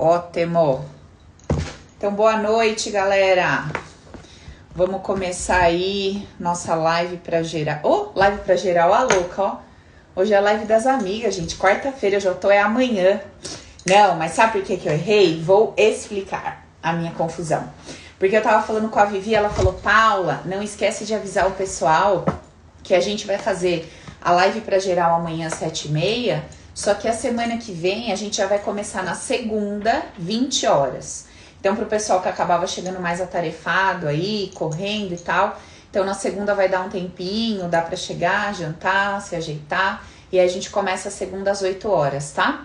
Ótimo. Então, boa noite, galera. Vamos começar aí nossa live para geral. Ô, oh, live para geral, a louca, ó. Hoje é a live das amigas, gente. Quarta-feira, eu já tô é amanhã. Não, mas sabe por que, que eu errei? Vou explicar a minha confusão. Porque eu tava falando com a Vivi, ela falou: Paula, não esquece de avisar o pessoal que a gente vai fazer a live para geral amanhã às sete e meia. Só que a semana que vem a gente já vai começar na segunda, 20 horas. Então, para o pessoal que acabava chegando mais atarefado aí, correndo e tal. Então, na segunda vai dar um tempinho, dá para chegar, jantar, se ajeitar. E aí a gente começa a segunda às 8 horas, tá?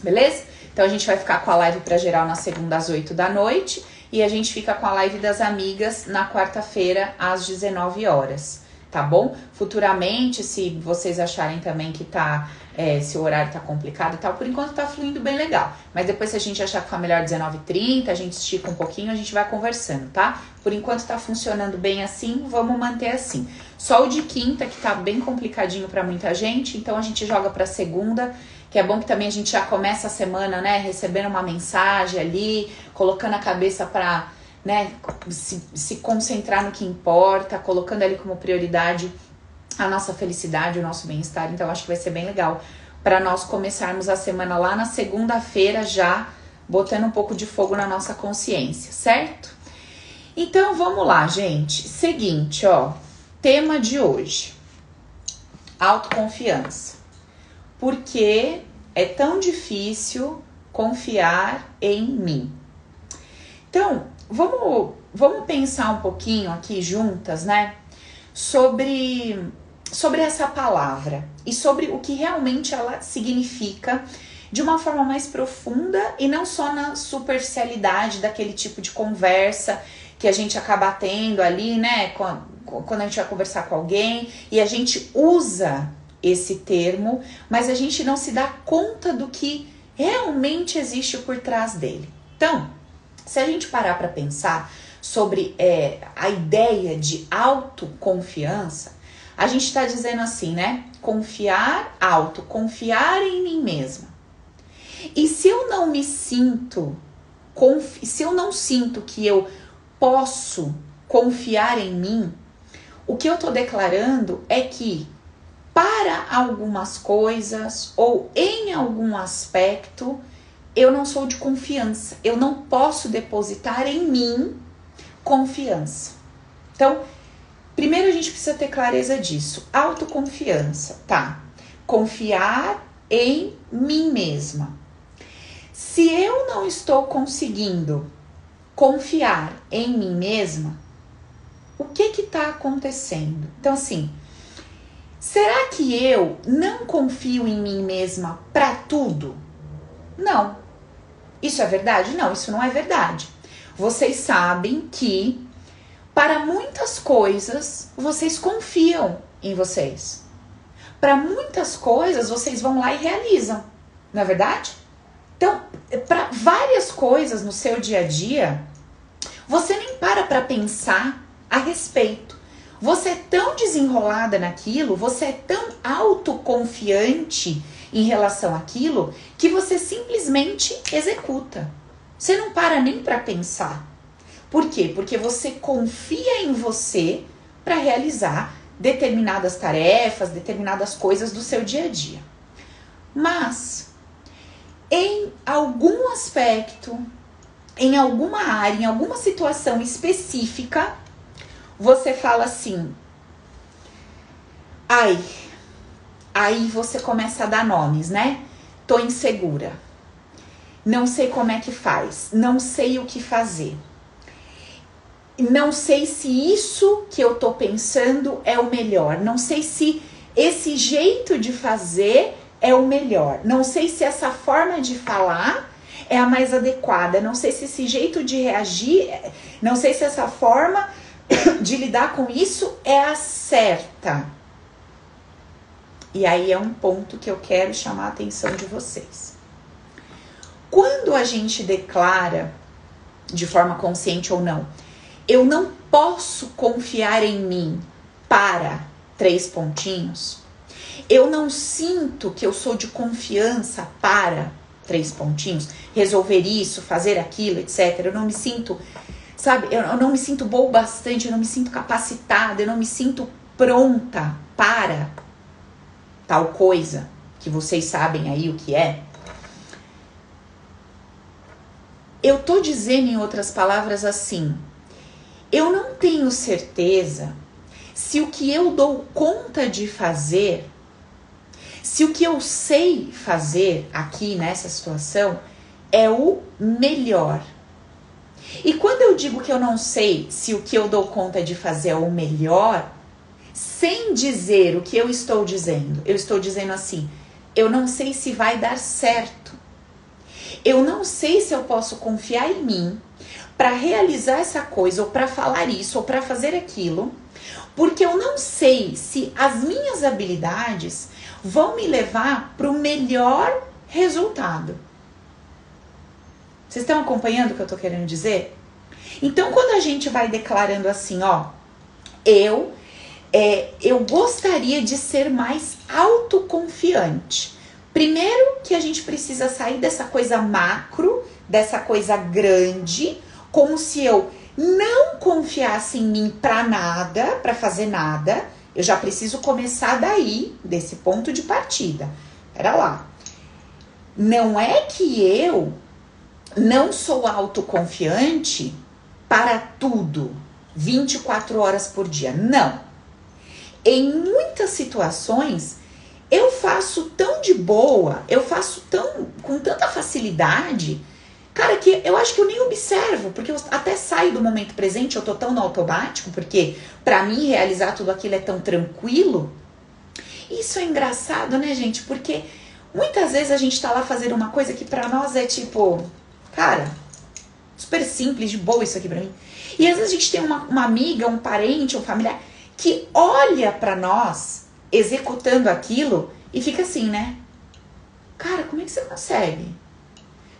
Beleza? Então, a gente vai ficar com a live para geral na segunda às 8 da noite. E a gente fica com a live das amigas na quarta-feira às 19 horas, tá bom? Futuramente, se vocês acharem também que tá é, se o horário tá complicado e tal. Por enquanto tá fluindo bem legal. Mas depois, se a gente achar que foi melhor 19h30, a gente estica um pouquinho, a gente vai conversando, tá? Por enquanto tá funcionando bem assim, vamos manter assim. Só o de quinta, que tá bem complicadinho para muita gente, então a gente joga pra segunda. Que é bom que também a gente já começa a semana, né? Recebendo uma mensagem ali, colocando a cabeça pra né, se, se concentrar no que importa, colocando ali como prioridade a nossa felicidade, o nosso bem-estar. Então, acho que vai ser bem legal para nós começarmos a semana lá na segunda-feira já botando um pouco de fogo na nossa consciência, certo? Então, vamos lá, gente. Seguinte, ó, tema de hoje: autoconfiança. Por que é tão difícil confiar em mim? Então, vamos, vamos pensar um pouquinho aqui juntas, né? Sobre sobre essa palavra e sobre o que realmente ela significa de uma forma mais profunda e não só na superficialidade daquele tipo de conversa que a gente acaba tendo ali, né, quando a gente vai conversar com alguém e a gente usa esse termo, mas a gente não se dá conta do que realmente existe por trás dele. Então, se a gente parar para pensar sobre é, a ideia de autoconfiança, a gente está dizendo assim, né? Confiar alto, confiar em mim mesma. E se eu não me sinto, se eu não sinto que eu posso confiar em mim, o que eu estou declarando é que para algumas coisas ou em algum aspecto eu não sou de confiança. Eu não posso depositar em mim confiança. Então, Primeiro a gente precisa ter clareza disso. Autoconfiança, tá? Confiar em mim mesma. Se eu não estou conseguindo confiar em mim mesma, o que que tá acontecendo? Então assim, será que eu não confio em mim mesma para tudo? Não. Isso é verdade? Não, isso não é verdade. Vocês sabem que para muitas coisas, vocês confiam em vocês. Para muitas coisas, vocês vão lá e realizam. Não é verdade? Então, para várias coisas no seu dia a dia, você nem para para pensar a respeito. Você é tão desenrolada naquilo, você é tão autoconfiante em relação àquilo, que você simplesmente executa. Você não para nem para pensar. Por quê? Porque você confia em você para realizar determinadas tarefas, determinadas coisas do seu dia a dia. Mas em algum aspecto, em alguma área, em alguma situação específica, você fala assim: ai, aí você começa a dar nomes, né? Tô insegura. Não sei como é que faz, não sei o que fazer não sei se isso que eu tô pensando é o melhor, não sei se esse jeito de fazer é o melhor, não sei se essa forma de falar é a mais adequada, não sei se esse jeito de reagir, não sei se essa forma de lidar com isso é a certa. E aí é um ponto que eu quero chamar a atenção de vocês. Quando a gente declara, de forma consciente ou não, eu não posso confiar em mim para três pontinhos. Eu não sinto que eu sou de confiança para três pontinhos, resolver isso, fazer aquilo, etc. Eu não me sinto, sabe, eu, não me sinto boa bastante, eu não me sinto capacitada, eu não me sinto pronta para tal coisa que vocês sabem aí o que é. Eu tô dizendo em outras palavras assim, eu não tenho certeza se o que eu dou conta de fazer, se o que eu sei fazer aqui nessa situação é o melhor. E quando eu digo que eu não sei se o que eu dou conta de fazer é o melhor, sem dizer o que eu estou dizendo, eu estou dizendo assim: eu não sei se vai dar certo. Eu não sei se eu posso confiar em mim para realizar essa coisa, ou para falar isso, ou para fazer aquilo, porque eu não sei se as minhas habilidades vão me levar para o melhor resultado. Vocês estão acompanhando o que eu estou querendo dizer? Então, quando a gente vai declarando assim, ó, eu é, eu gostaria de ser mais autoconfiante. Primeiro que a gente precisa sair dessa coisa macro, dessa coisa grande, como se eu não confiasse em mim para nada, para fazer nada. Eu já preciso começar daí, desse ponto de partida. Pera lá. Não é que eu não sou autoconfiante para tudo, 24 horas por dia. Não. Em muitas situações, eu faço tão de boa, eu faço tão com tanta facilidade Cara, que eu acho que eu nem observo, porque eu até saio do momento presente, eu tô tão no automático, porque para mim realizar tudo aquilo é tão tranquilo. Isso é engraçado, né, gente? Porque muitas vezes a gente tá lá fazendo uma coisa que para nós é tipo, cara, super simples, de boa isso aqui pra mim. E às vezes a gente tem uma, uma amiga, um parente, um familiar que olha para nós executando aquilo e fica assim, né? Cara, como é que você consegue?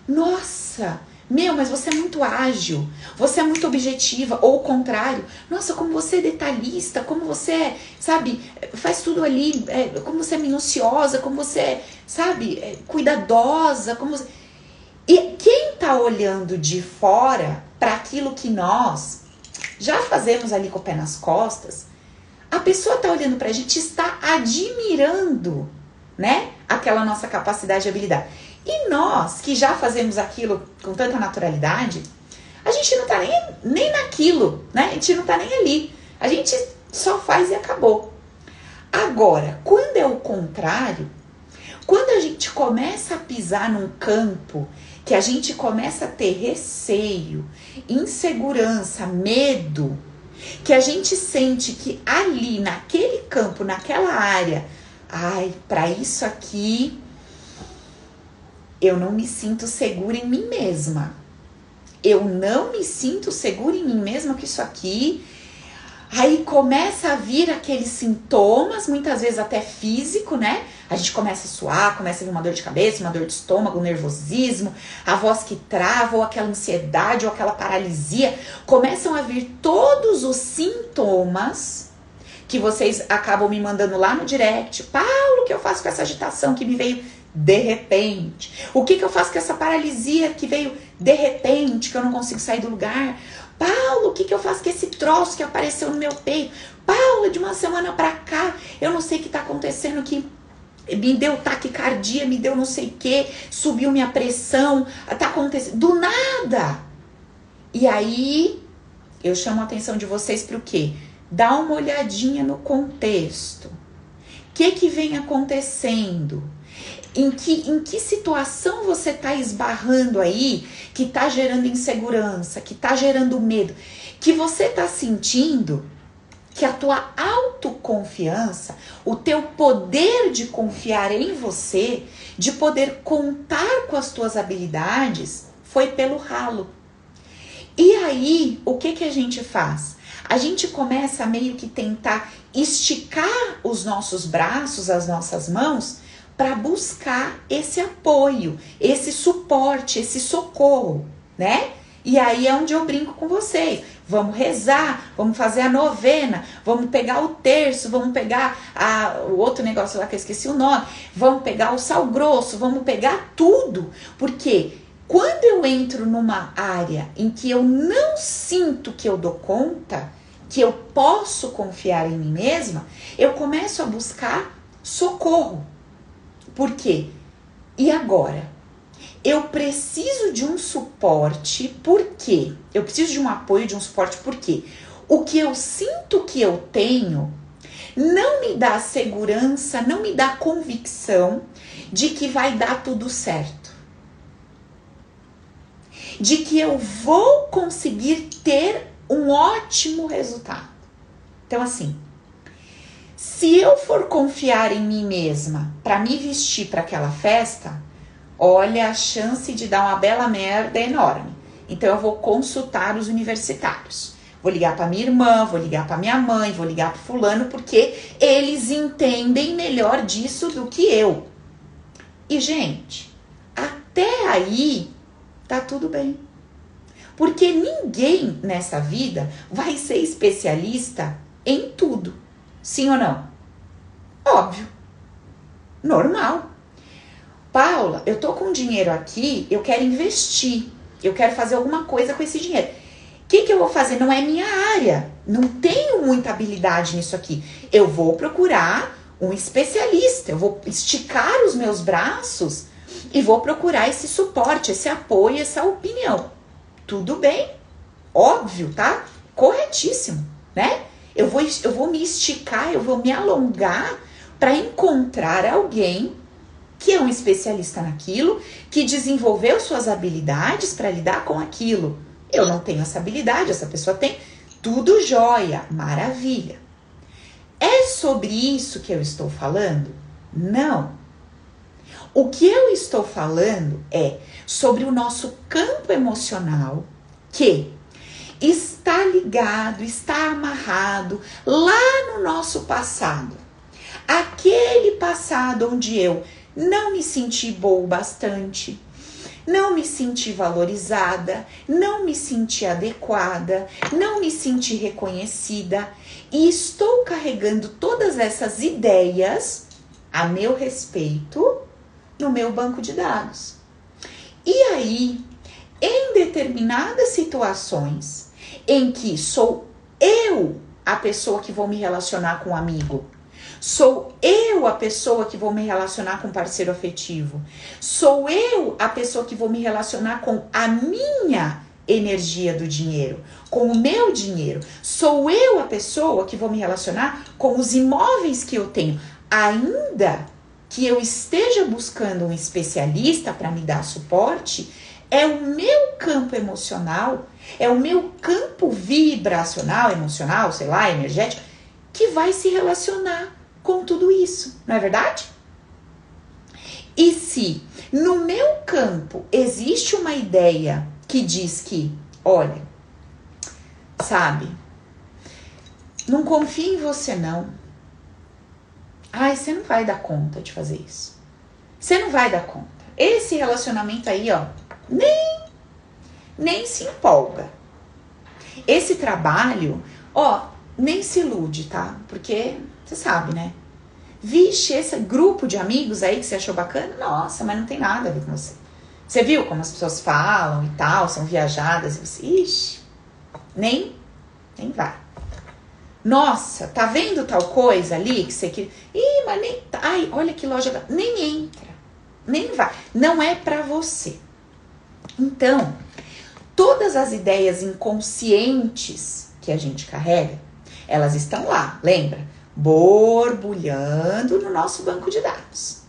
Nossa, meu, mas você é muito ágil, você é muito objetiva, ou o contrário, nossa, como você é detalhista, como você é, sabe, faz tudo ali, é, como você é minuciosa, como você é, sabe, é, cuidadosa, como você... E quem tá olhando de fora para aquilo que nós já fazemos ali com o pé nas costas, a pessoa tá olhando pra gente, está admirando, né, aquela nossa capacidade e habilidade. E nós, que já fazemos aquilo com tanta naturalidade, a gente não tá nem, nem naquilo, né? A gente não tá nem ali. A gente só faz e acabou. Agora, quando é o contrário, quando a gente começa a pisar num campo que a gente começa a ter receio, insegurança, medo, que a gente sente que ali, naquele campo, naquela área, ai, para isso aqui eu não me sinto segura em mim mesma. Eu não me sinto segura em mim mesma que isso aqui. Aí começa a vir aqueles sintomas, muitas vezes até físico, né? A gente começa a suar, começa a vir uma dor de cabeça, uma dor de estômago, um nervosismo, a voz que trava, ou aquela ansiedade, ou aquela paralisia. Começam a vir todos os sintomas que vocês acabam me mandando lá no direct. Paulo, o que eu faço com essa agitação que me veio de repente? O que, que eu faço com essa paralisia que veio de repente, que eu não consigo sair do lugar? Paulo, o que, que eu faço com esse troço que apareceu no meu peito? Paulo, de uma semana para cá, eu não sei o que tá acontecendo que me deu taquicardia, me deu não sei o que, subiu minha pressão, tá acontecendo do nada. E aí eu chamo a atenção de vocês para o quê? Dá uma olhadinha no contexto. O que que vem acontecendo? Em que, em que situação você está esbarrando aí que está gerando insegurança, que está gerando medo, que você está sentindo que a tua autoconfiança, o teu poder de confiar em você, de poder contar com as tuas habilidades, foi pelo ralo. E aí, o que que a gente faz? A gente começa a meio que tentar esticar os nossos braços, as nossas mãos, para buscar esse apoio, esse suporte, esse socorro, né? E aí é onde eu brinco com vocês. Vamos rezar, vamos fazer a novena, vamos pegar o terço, vamos pegar a, o outro negócio lá que eu esqueci o nome, vamos pegar o sal grosso, vamos pegar tudo. Porque quando eu entro numa área em que eu não sinto que eu dou conta, que eu posso confiar em mim mesma, eu começo a buscar socorro. Por quê? E agora? eu preciso de um suporte, por quê? Eu preciso de um apoio, de um suporte, por quê? O que eu sinto que eu tenho não me dá segurança, não me dá convicção de que vai dar tudo certo. De que eu vou conseguir ter um ótimo resultado. Então, assim, se eu for confiar em mim mesma para me vestir para aquela festa, olha, a chance de dar uma bela merda é enorme. Então eu vou consultar os universitários. Vou ligar para minha irmã, vou ligar para minha mãe, vou ligar para fulano porque eles entendem melhor disso do que eu. E gente, até aí tá tudo bem. Porque ninguém nessa vida vai ser especialista em tudo. Sim ou não? Óbvio. Normal. Paula, eu tô com dinheiro aqui, eu quero investir, eu quero fazer alguma coisa com esse dinheiro. O que, que eu vou fazer? Não é minha área, não tenho muita habilidade nisso aqui. Eu vou procurar um especialista, eu vou esticar os meus braços e vou procurar esse suporte, esse apoio, essa opinião. Tudo bem, óbvio, tá? Corretíssimo, né? Eu vou, eu vou me esticar, eu vou me alongar para encontrar alguém que é um especialista naquilo, que desenvolveu suas habilidades para lidar com aquilo. Eu não tenho essa habilidade, essa pessoa tem. Tudo jóia, maravilha. É sobre isso que eu estou falando? Não. O que eu estou falando é sobre o nosso campo emocional que está ligado, está amarrado lá no nosso passado. Aquele passado onde eu não me senti boa o bastante, não me senti valorizada, não me senti adequada, não me senti reconhecida e estou carregando todas essas ideias a meu respeito no meu banco de dados. E aí, determinadas situações em que sou eu a pessoa que vou me relacionar com um amigo, Sou eu a pessoa que vou me relacionar com parceiro afetivo. Sou eu a pessoa que vou me relacionar com a minha energia do dinheiro, com o meu dinheiro. Sou eu a pessoa que vou me relacionar com os imóveis que eu tenho. Ainda que eu esteja buscando um especialista para me dar suporte, é o meu campo emocional, é o meu campo vibracional, emocional, sei lá, energético, que vai se relacionar com tudo isso, não é verdade? E se no meu campo existe uma ideia que diz que, olha, sabe, não confie em você não. Ai, você não vai dar conta de fazer isso. Você não vai dar conta. Esse relacionamento aí, ó, nem nem se empolga. Esse trabalho, ó, nem se ilude, tá? Porque você sabe, né? Vixe, esse grupo de amigos aí que você achou bacana, nossa, mas não tem nada a ver com você. Você viu como as pessoas falam e tal, são viajadas, e você, ixi, nem, nem vai. Nossa, tá vendo tal coisa ali que você quer. Ih, mas nem. Tá, ai, olha que loja. Nem entra. Nem vai. Não é para você. Então, todas as ideias inconscientes que a gente carrega, elas estão lá, lembra? borbulhando no nosso banco de dados.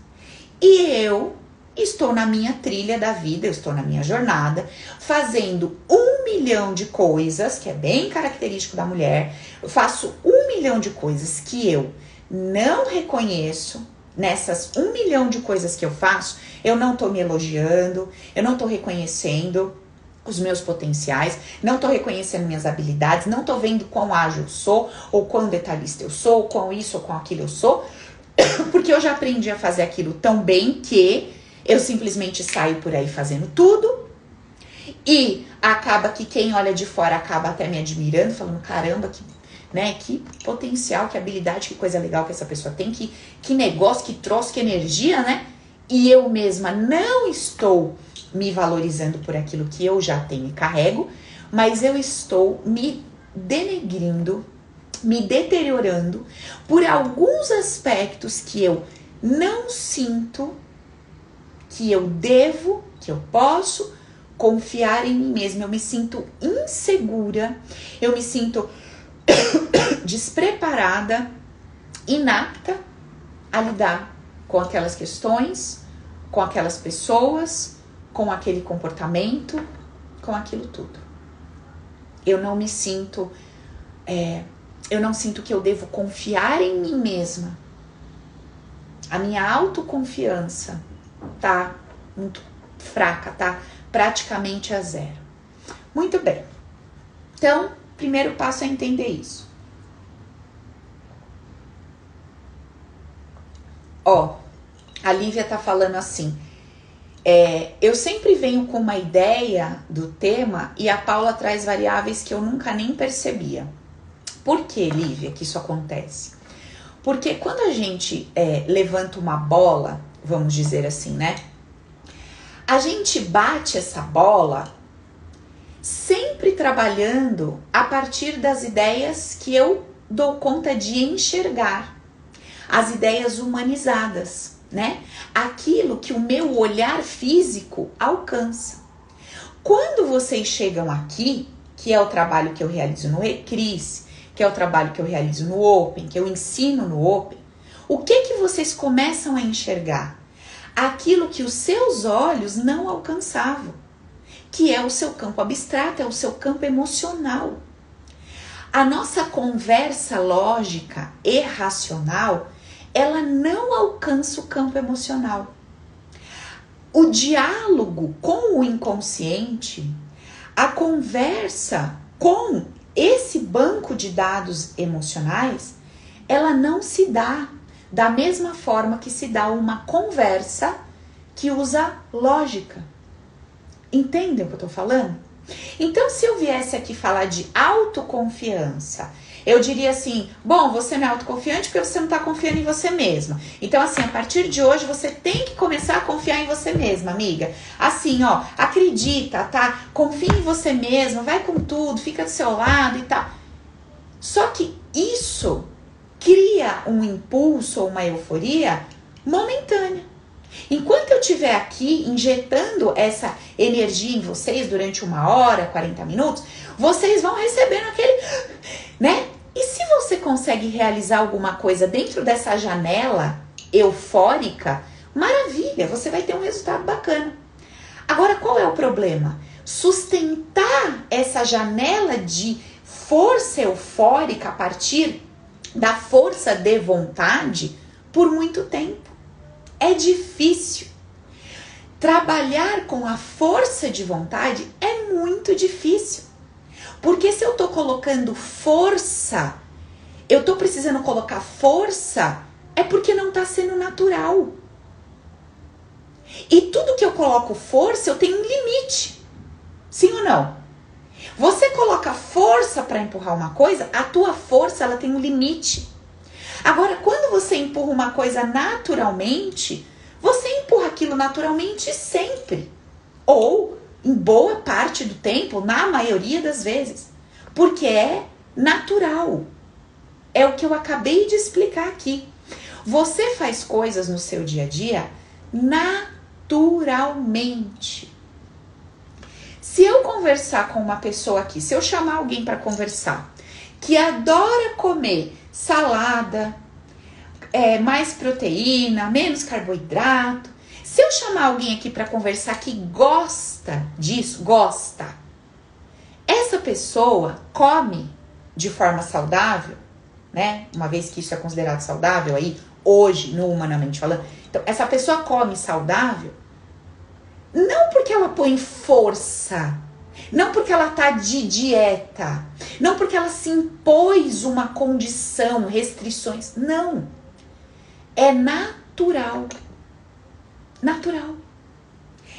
E eu estou na minha trilha da vida, eu estou na minha jornada, fazendo um milhão de coisas, que é bem característico da mulher. Eu faço um milhão de coisas que eu não reconheço. Nessas um milhão de coisas que eu faço, eu não estou me elogiando, eu não estou reconhecendo os meus potenciais, não estou reconhecendo minhas habilidades, não estou vendo quão ágil eu sou, ou quão detalhista eu sou, ou quão isso ou quão aquilo eu sou, porque eu já aprendi a fazer aquilo tão bem que eu simplesmente saio por aí fazendo tudo. E acaba que quem olha de fora acaba até me admirando, falando: caramba, que, né, que potencial, que habilidade, que coisa legal que essa pessoa tem, que, que negócio, que troço, que energia, né? E eu mesma não estou me valorizando por aquilo que eu já tenho e carrego, mas eu estou me denegrindo, me deteriorando por alguns aspectos que eu não sinto que eu devo, que eu posso confiar em mim mesma. Eu me sinto insegura, eu me sinto despreparada, inapta a lidar com aquelas questões, com aquelas pessoas, com aquele comportamento, com aquilo tudo. Eu não me sinto, é, eu não sinto que eu devo confiar em mim mesma. A minha autoconfiança tá muito fraca, tá praticamente a zero. Muito bem. Então, primeiro passo é entender isso. Ó, a Lívia tá falando assim. É, eu sempre venho com uma ideia do tema e a Paula traz variáveis que eu nunca nem percebia. Por que, Lívia, que isso acontece? Porque quando a gente é, levanta uma bola, vamos dizer assim, né? A gente bate essa bola sempre trabalhando a partir das ideias que eu dou conta de enxergar, as ideias humanizadas, né? Aquilo que o meu olhar físico alcança. Quando vocês chegam aqui, que é o trabalho que eu realizo no Ecris, que é o trabalho que eu realizo no Open, que eu ensino no Open, o que que vocês começam a enxergar? aquilo que os seus olhos não alcançavam, que é o seu campo abstrato, é o seu campo emocional. A nossa conversa lógica e racional, ela não alcança o campo emocional. O diálogo com o inconsciente, a conversa com esse banco de dados emocionais, ela não se dá da mesma forma que se dá uma conversa que usa lógica. Entendem o que eu tô falando? Então, se eu viesse aqui falar de autoconfiança, eu diria assim: bom, você não é autoconfiante porque você não está confiando em você mesma. Então, assim, a partir de hoje você tem que começar a confiar em você mesma, amiga. Assim, ó, acredita, tá? Confia em você mesma, vai com tudo, fica do seu lado e tal. Só que isso cria um impulso ou uma euforia momentânea. Enquanto eu estiver aqui injetando essa energia em vocês durante uma hora, 40 minutos, vocês vão recebendo aquele, né? E se você consegue realizar alguma coisa dentro dessa janela eufórica, maravilha, você vai ter um resultado bacana. Agora, qual é o problema? Sustentar essa janela de força eufórica a partir da força de vontade por muito tempo. É difícil. Trabalhar com a força de vontade é muito difícil. Porque se eu tô colocando força, eu tô precisando colocar força, é porque não tá sendo natural. E tudo que eu coloco força, eu tenho um limite. Sim ou não? Você coloca força para empurrar uma coisa, a tua força ela tem um limite. Agora, quando você empurra uma coisa naturalmente, você empurra aquilo naturalmente sempre. Ou em boa parte do tempo, na maioria das vezes. Porque é natural. É o que eu acabei de explicar aqui. Você faz coisas no seu dia a dia naturalmente. Se eu conversar com uma pessoa aqui, se eu chamar alguém para conversar, que adora comer salada, é, mais proteína, menos carboidrato, se eu chamar alguém aqui para conversar que gosta disso, gosta, essa pessoa come de forma saudável, né? Uma vez que isso é considerado saudável aí, hoje, no humanamente falando. Então, essa pessoa come saudável não porque ela põe força, não porque ela tá de dieta, não porque ela se impôs uma condição, restrições. Não. É natural. Natural.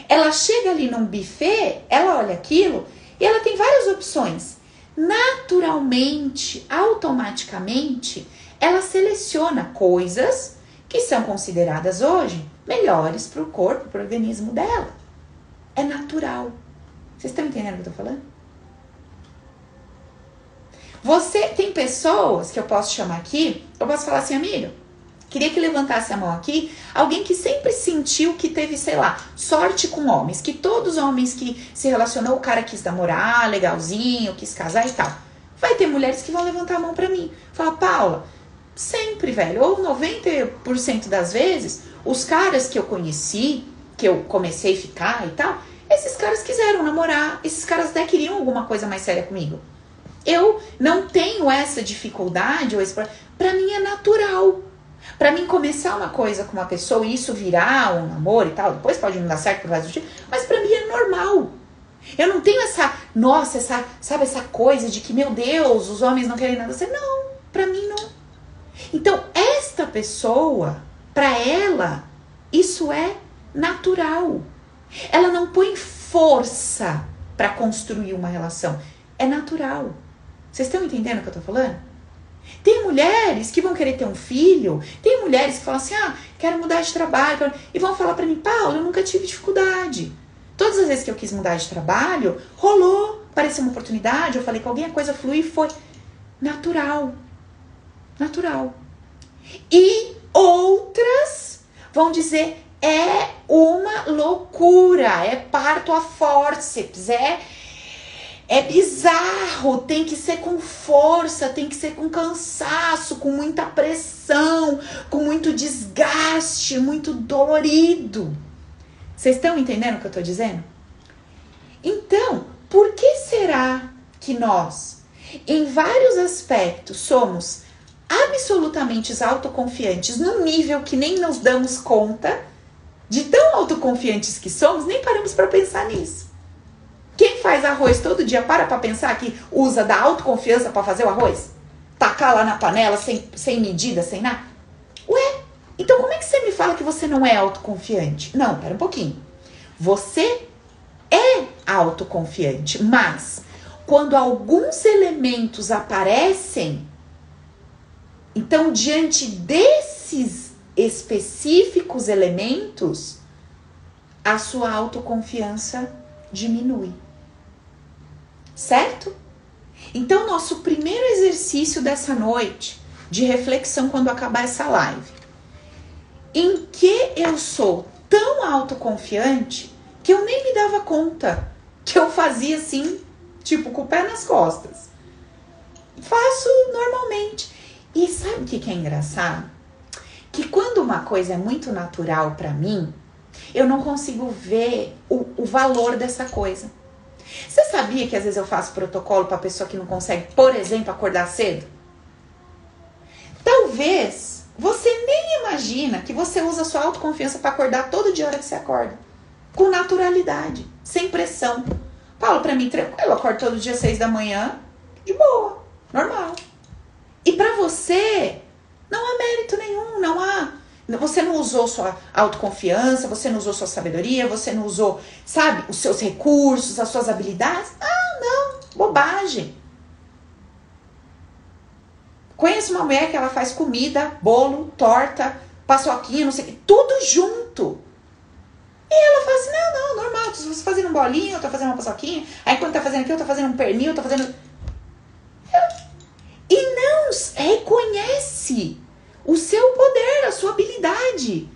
Ela chega ali num buffet, ela olha aquilo e ela tem várias opções. Naturalmente, automaticamente, ela seleciona coisas que são consideradas hoje melhores para o corpo, para o organismo dela. É natural. Vocês estão entendendo o que eu estou falando? Você tem pessoas que eu posso chamar aqui, eu posso falar assim, amigo, queria que levantasse a mão aqui, alguém que sempre sentiu que teve, sei lá, sorte com homens, que todos os homens que se relacionou, o cara quis namorar, legalzinho, quis casar e tal. Vai ter mulheres que vão levantar a mão para mim. Fala, Paula, sempre, velho, ou 90% das vezes, os caras que eu conheci, que eu comecei a ficar e tal, esses caras quiseram namorar, esses caras até queriam alguma coisa mais séria comigo. Eu não tenho essa dificuldade, ou esse para mim é natural. Para mim começar uma coisa com uma pessoa e isso virar um namoro e tal, depois pode não dar certo por vários motivos, mas para mim é normal. Eu não tenho essa, nossa, essa, sabe essa coisa de que meu Deus, os homens não querem nada. Você não, para mim não. Então, esta pessoa, para ela, isso é natural. Ela não põe força para construir uma relação. É natural. Vocês estão entendendo o que eu tô falando? Tem mulheres que vão querer ter um filho, tem mulheres que falam assim: ah, quero mudar de trabalho, e vão falar para mim, Paulo, eu nunca tive dificuldade. Todas as vezes que eu quis mudar de trabalho, rolou, pareceu uma oportunidade, eu falei com alguém, a coisa fluiu e foi natural. Natural. E outras vão dizer: é uma loucura, é parto a forceps, é é bizarro, tem que ser com força, tem que ser com cansaço, com muita pressão, com muito desgaste, muito dolorido. Vocês estão entendendo o que eu estou dizendo? Então, por que será que nós, em vários aspectos, somos absolutamente autoconfiantes num nível que nem nos damos conta de tão autoconfiantes que somos, nem paramos para pensar nisso? Quem faz arroz todo dia para pra pensar que usa da autoconfiança para fazer o arroz? Tacar lá na panela sem, sem medida, sem nada? Ué, então como é que você me fala que você não é autoconfiante? Não, pera um pouquinho. Você é autoconfiante, mas quando alguns elementos aparecem, então diante desses específicos elementos, a sua autoconfiança diminui certo? Então, nosso primeiro exercício dessa noite de reflexão quando acabar essa live. Em que eu sou tão autoconfiante que eu nem me dava conta que eu fazia assim, tipo, com o pé nas costas. Faço normalmente. E sabe o que, é engraçado? Que quando uma coisa é muito natural para mim, eu não consigo ver o, o valor dessa coisa. Você sabia que às vezes eu faço protocolo para pessoa que não consegue, por exemplo, acordar cedo? Talvez você nem imagina que você usa sua autoconfiança para acordar todo dia a hora que você acorda. Com naturalidade, sem pressão. Paulo, para mim, tranquilo, eu acordo todo dia às seis da manhã, de boa, normal. E para você, não há mérito nenhum, não há você não usou sua autoconfiança, você não usou sua sabedoria, você não usou, sabe, os seus recursos, as suas habilidades. Ah, não, bobagem. Conheço uma mulher que ela faz comida, bolo, torta, paçoquinha, não sei o que, tudo junto. E ela fala assim: não, não, normal, tô fazendo um bolinho, eu tô fazendo uma paçoquinha, aí quando tá fazendo aqui, eu tô fazendo um pernil, eu tô fazendo. E não reconhece o seu poder, a sua habilidade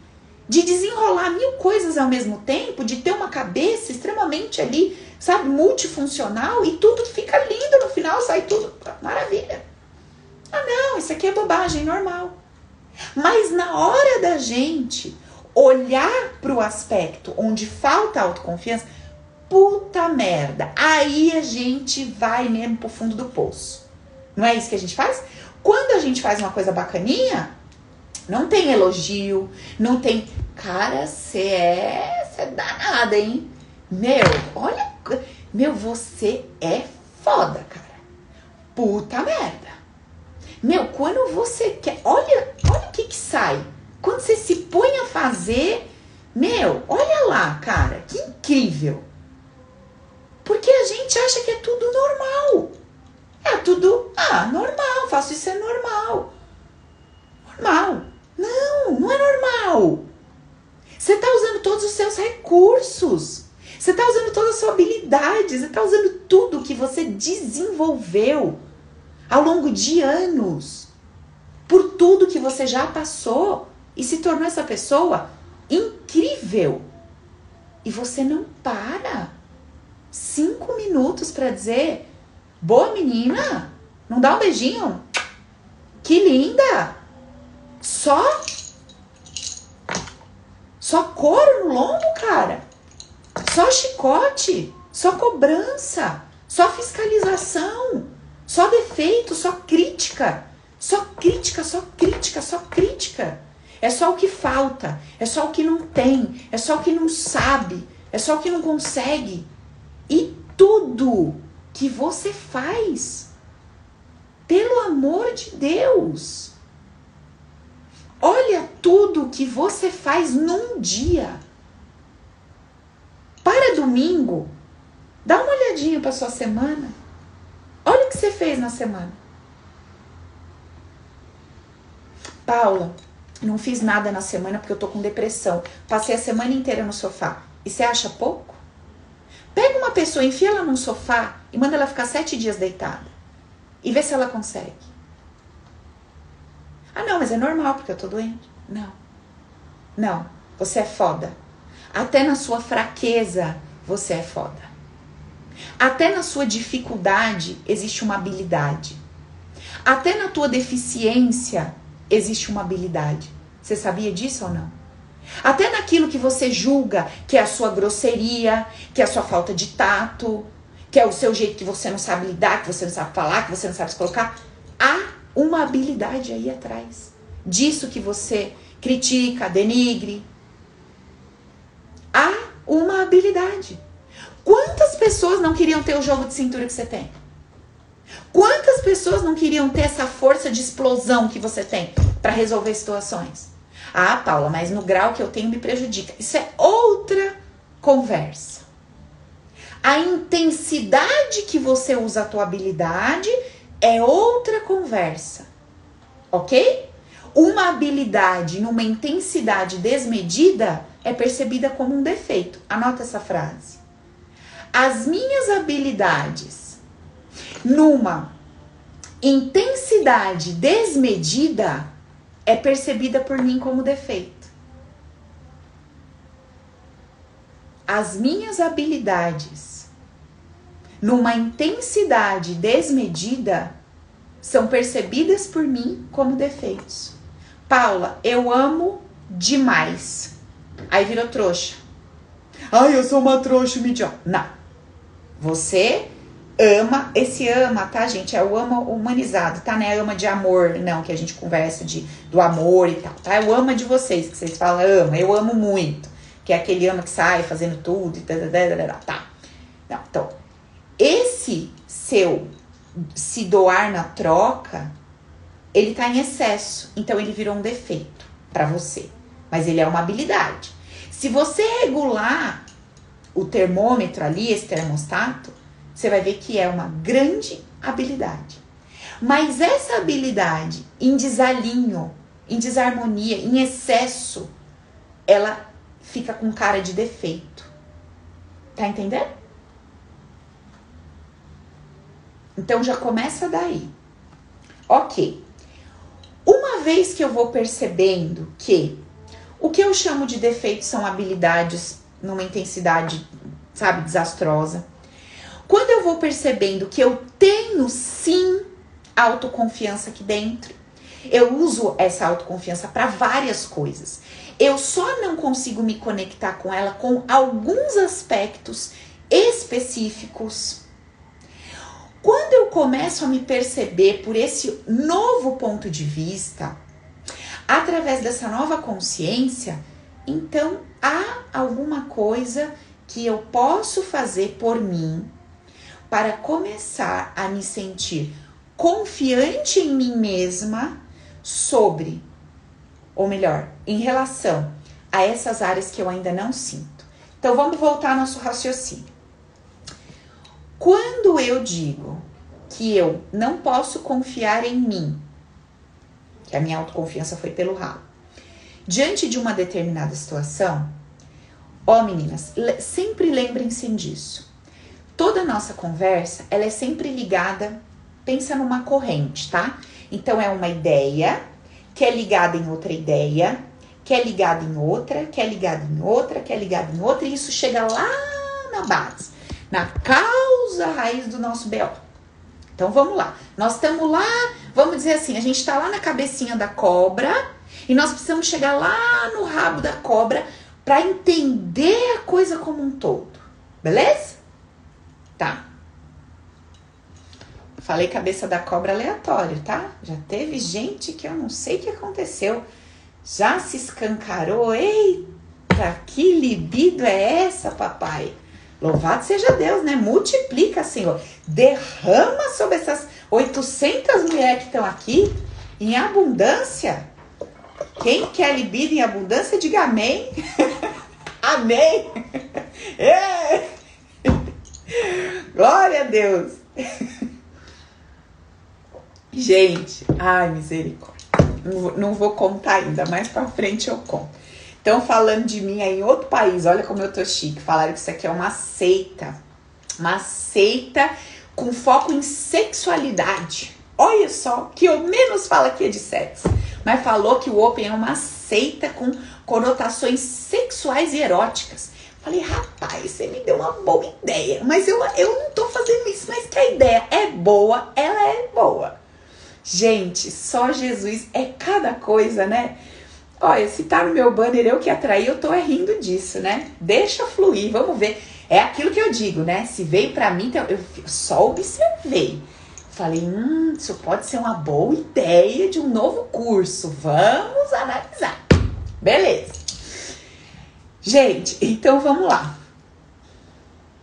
de desenrolar mil coisas ao mesmo tempo, de ter uma cabeça extremamente ali, sabe, multifuncional e tudo fica lindo no final, sai tudo maravilha. Ah, não, isso aqui é bobagem, normal. Mas na hora da gente olhar para o aspecto onde falta autoconfiança, puta merda, aí a gente vai mesmo pro fundo do poço. Não é isso que a gente faz? Quando a gente faz uma coisa bacaninha, não tem elogio, não tem. Cara, você é, é danada, hein? Meu, olha. Meu, você é foda, cara. Puta merda. Meu, quando você quer. Olha, olha o que que sai. Quando você se põe a fazer, Meu, olha lá, cara, que incrível. Porque a gente acha que é tudo normal. É tudo, ah, normal, faço isso é normal. Normal. Não, não é normal. Você está usando todos os seus recursos. Você está usando toda a sua habilidade. Você está usando tudo que você desenvolveu ao longo de anos. Por tudo que você já passou e se tornou essa pessoa incrível. E você não para cinco minutos para dizer: boa menina, não dá um beijinho? Que linda! Só só couro no lombo, cara. Só chicote, só cobrança, só fiscalização, só defeito, só crítica. Só crítica, só crítica, só crítica. É só o que falta, é só o que não tem, é só o que não sabe, é só o que não consegue. E tudo que você faz, pelo amor de Deus, olha tudo que você faz num dia. Para domingo, dá uma olhadinha para sua semana. Olha o que você fez na semana. Paula, não fiz nada na semana porque eu tô com depressão. Passei a semana inteira no sofá. E você acha pouco? Pega uma pessoa, enfia ela num sofá e manda ela ficar sete dias deitada. E vê se ela consegue. Ah, não, mas é normal porque eu tô doente. Não. Não. Você é foda. Até na sua fraqueza, você é foda. Até na sua dificuldade existe uma habilidade. Até na tua deficiência existe uma habilidade. Você sabia disso ou não? Até naquilo que você julga que é a sua grosseria, que é a sua falta de tato, que é o seu jeito que você não sabe lidar, que você não sabe falar, que você não sabe se colocar, há uma habilidade aí atrás. Disso que você critica, denigre. Há uma habilidade. Quantas pessoas não queriam ter o jogo de cintura que você tem? Quantas pessoas não queriam ter essa força de explosão que você tem para resolver situações? Ah, Paula, mas no grau que eu tenho me prejudica. Isso é outra conversa. A intensidade que você usa a tua habilidade é outra conversa. OK? Uma habilidade numa intensidade desmedida é percebida como um defeito. Anota essa frase. As minhas habilidades numa intensidade desmedida é percebida por mim como defeito. As minhas habilidades numa intensidade desmedida são percebidas por mim como defeitos. Paula, eu amo demais. Aí virou trouxa. Ai, eu sou uma trouxa, idiota. Não. Você ama, esse ama, tá, gente? É o ama humanizado, tá? Não é ama de amor, não, que a gente conversa de, do amor e tal, tá? É o ama de vocês, que vocês falam ama, eu amo muito, que é aquele ama que sai fazendo tudo e tá, tá, tá. Não, então, esse seu se doar na troca, ele tá em excesso, então ele virou um defeito para você, mas ele é uma habilidade. Se você regular o termômetro ali, esse termostato, você vai ver que é uma grande habilidade. Mas essa habilidade em desalinho, em desarmonia, em excesso, ela fica com cara de defeito. Tá entendendo? Então já começa daí. Ok. Uma vez que eu vou percebendo que o que eu chamo de defeitos são habilidades numa intensidade, sabe, desastrosa. Quando eu vou percebendo que eu tenho sim autoconfiança aqui dentro, eu uso essa autoconfiança para várias coisas. Eu só não consigo me conectar com ela com alguns aspectos específicos. Quando eu começo a me perceber por esse novo ponto de vista, através dessa nova consciência, então há alguma coisa que eu posso fazer por mim para começar a me sentir confiante em mim mesma sobre, ou melhor, em relação a essas áreas que eu ainda não sinto. Então vamos voltar ao nosso raciocínio. Quando eu digo que eu não posso confiar em mim, que a minha autoconfiança foi pelo ralo, diante de uma determinada situação, ó meninas, sempre lembrem-se disso. Toda nossa conversa, ela é sempre ligada, pensa numa corrente, tá? Então é uma ideia que é ligada em outra ideia, que é ligada em outra, que é ligada em outra, que é ligada em outra, e isso chega lá na base, na causa raiz do nosso BO. Então vamos lá. Nós estamos lá, vamos dizer assim, a gente está lá na cabecinha da cobra e nós precisamos chegar lá no rabo da cobra para entender a coisa como um todo. Beleza? Tá. Falei cabeça da cobra aleatório, tá? Já teve gente que eu não sei o que aconteceu. Já se escancarou. Eita, que libido é essa, papai? Louvado seja Deus, né? Multiplica, Senhor. Derrama sobre essas 800 mulheres que estão aqui em abundância. Quem quer libido em abundância, diga amém. amém. Glória a Deus. Gente, ai misericórdia. Não vou, contar ainda, mais pra frente eu conto. Então, falando de mim aí em outro país, olha como eu tô chique. Falaram que isso aqui é uma seita. Uma seita com foco em sexualidade. Olha só, que eu menos falo aqui é de sexo. Mas falou que o Open é uma seita com conotações sexuais e eróticas. Falei, rapaz, você me deu uma boa ideia. Mas eu, eu não tô fazendo isso, mas que a ideia é boa, ela é boa. Gente, só Jesus é cada coisa, né? Olha, se tá no meu banner eu que atraí, eu tô é rindo disso, né? Deixa fluir, vamos ver. É aquilo que eu digo, né? Se veio para mim, então eu só observei. Falei, hum, isso pode ser uma boa ideia de um novo curso. Vamos analisar. Beleza. Gente, então vamos lá.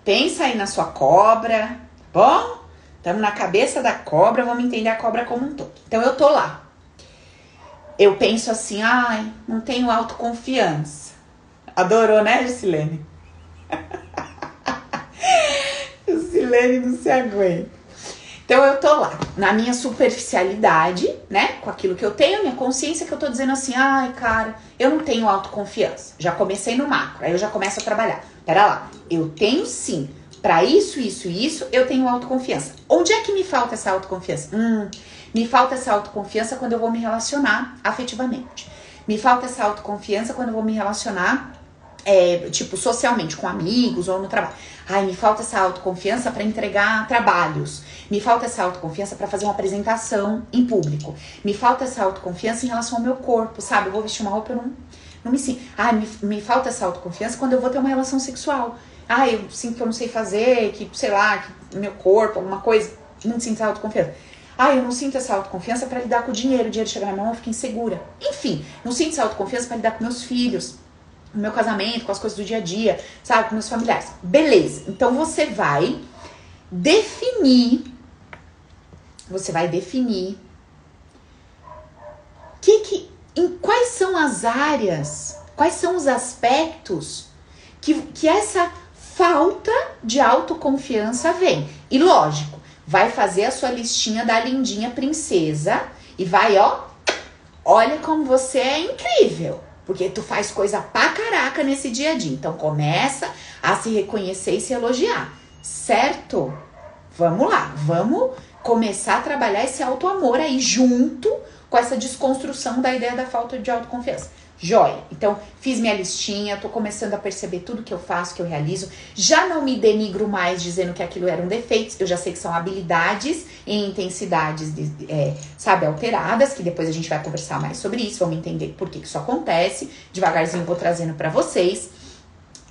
Pensa aí na sua cobra, tá bom? Estamos na cabeça da cobra, vamos entender a cobra como um todo. Então eu tô lá. Eu penso assim, ai, não tenho autoconfiança. Adorou, né, Jusilene? Jusilene não se aguenta. Então eu tô lá, na minha superficialidade, né? Com aquilo que eu tenho, minha consciência, que eu tô dizendo assim, ai, cara, eu não tenho autoconfiança. Já comecei no macro, aí eu já começo a trabalhar. Pera lá, eu tenho sim, para isso, isso e isso, eu tenho autoconfiança. Onde é que me falta essa autoconfiança? Hum, me falta essa autoconfiança quando eu vou me relacionar afetivamente. Me falta essa autoconfiança quando eu vou me relacionar, é, tipo, socialmente, com amigos ou no trabalho. Ai, me falta essa autoconfiança para entregar trabalhos. Me falta essa autoconfiança para fazer uma apresentação em público. Me falta essa autoconfiança em relação ao meu corpo, sabe? Eu vou vestir uma roupa, eu não, não me sinto. Ai, me, me falta essa autoconfiança quando eu vou ter uma relação sexual ah, eu sinto que eu não sei fazer, que, sei lá, que meu corpo, alguma coisa, não sinto essa autoconfiança. Ah, eu não sinto essa autoconfiança para lidar com o dinheiro, o dinheiro chega na mão, eu fico insegura. Enfim, não sinto essa autoconfiança para lidar com meus filhos, no meu casamento, com as coisas do dia a dia, sabe, com meus familiares. Beleza. Então você vai definir você vai definir que, que em quais são as áreas, quais são os aspectos que, que essa falta de autoconfiança vem. E lógico, vai fazer a sua listinha da lindinha princesa e vai, ó, olha como você é incrível. Porque tu faz coisa pra caraca nesse dia a dia. Então começa a se reconhecer e se elogiar. Certo? Vamos lá, vamos começar a trabalhar esse auto-amor aí junto com essa desconstrução da ideia da falta de autoconfiança. Joia. Então, fiz minha listinha, tô começando a perceber tudo que eu faço, que eu realizo. Já não me denigro mais dizendo que aquilo eram defeitos. Eu já sei que são habilidades e intensidades, de, é, sabe, alteradas, que depois a gente vai conversar mais sobre isso, vamos entender por que, que isso acontece. Devagarzinho vou trazendo para vocês.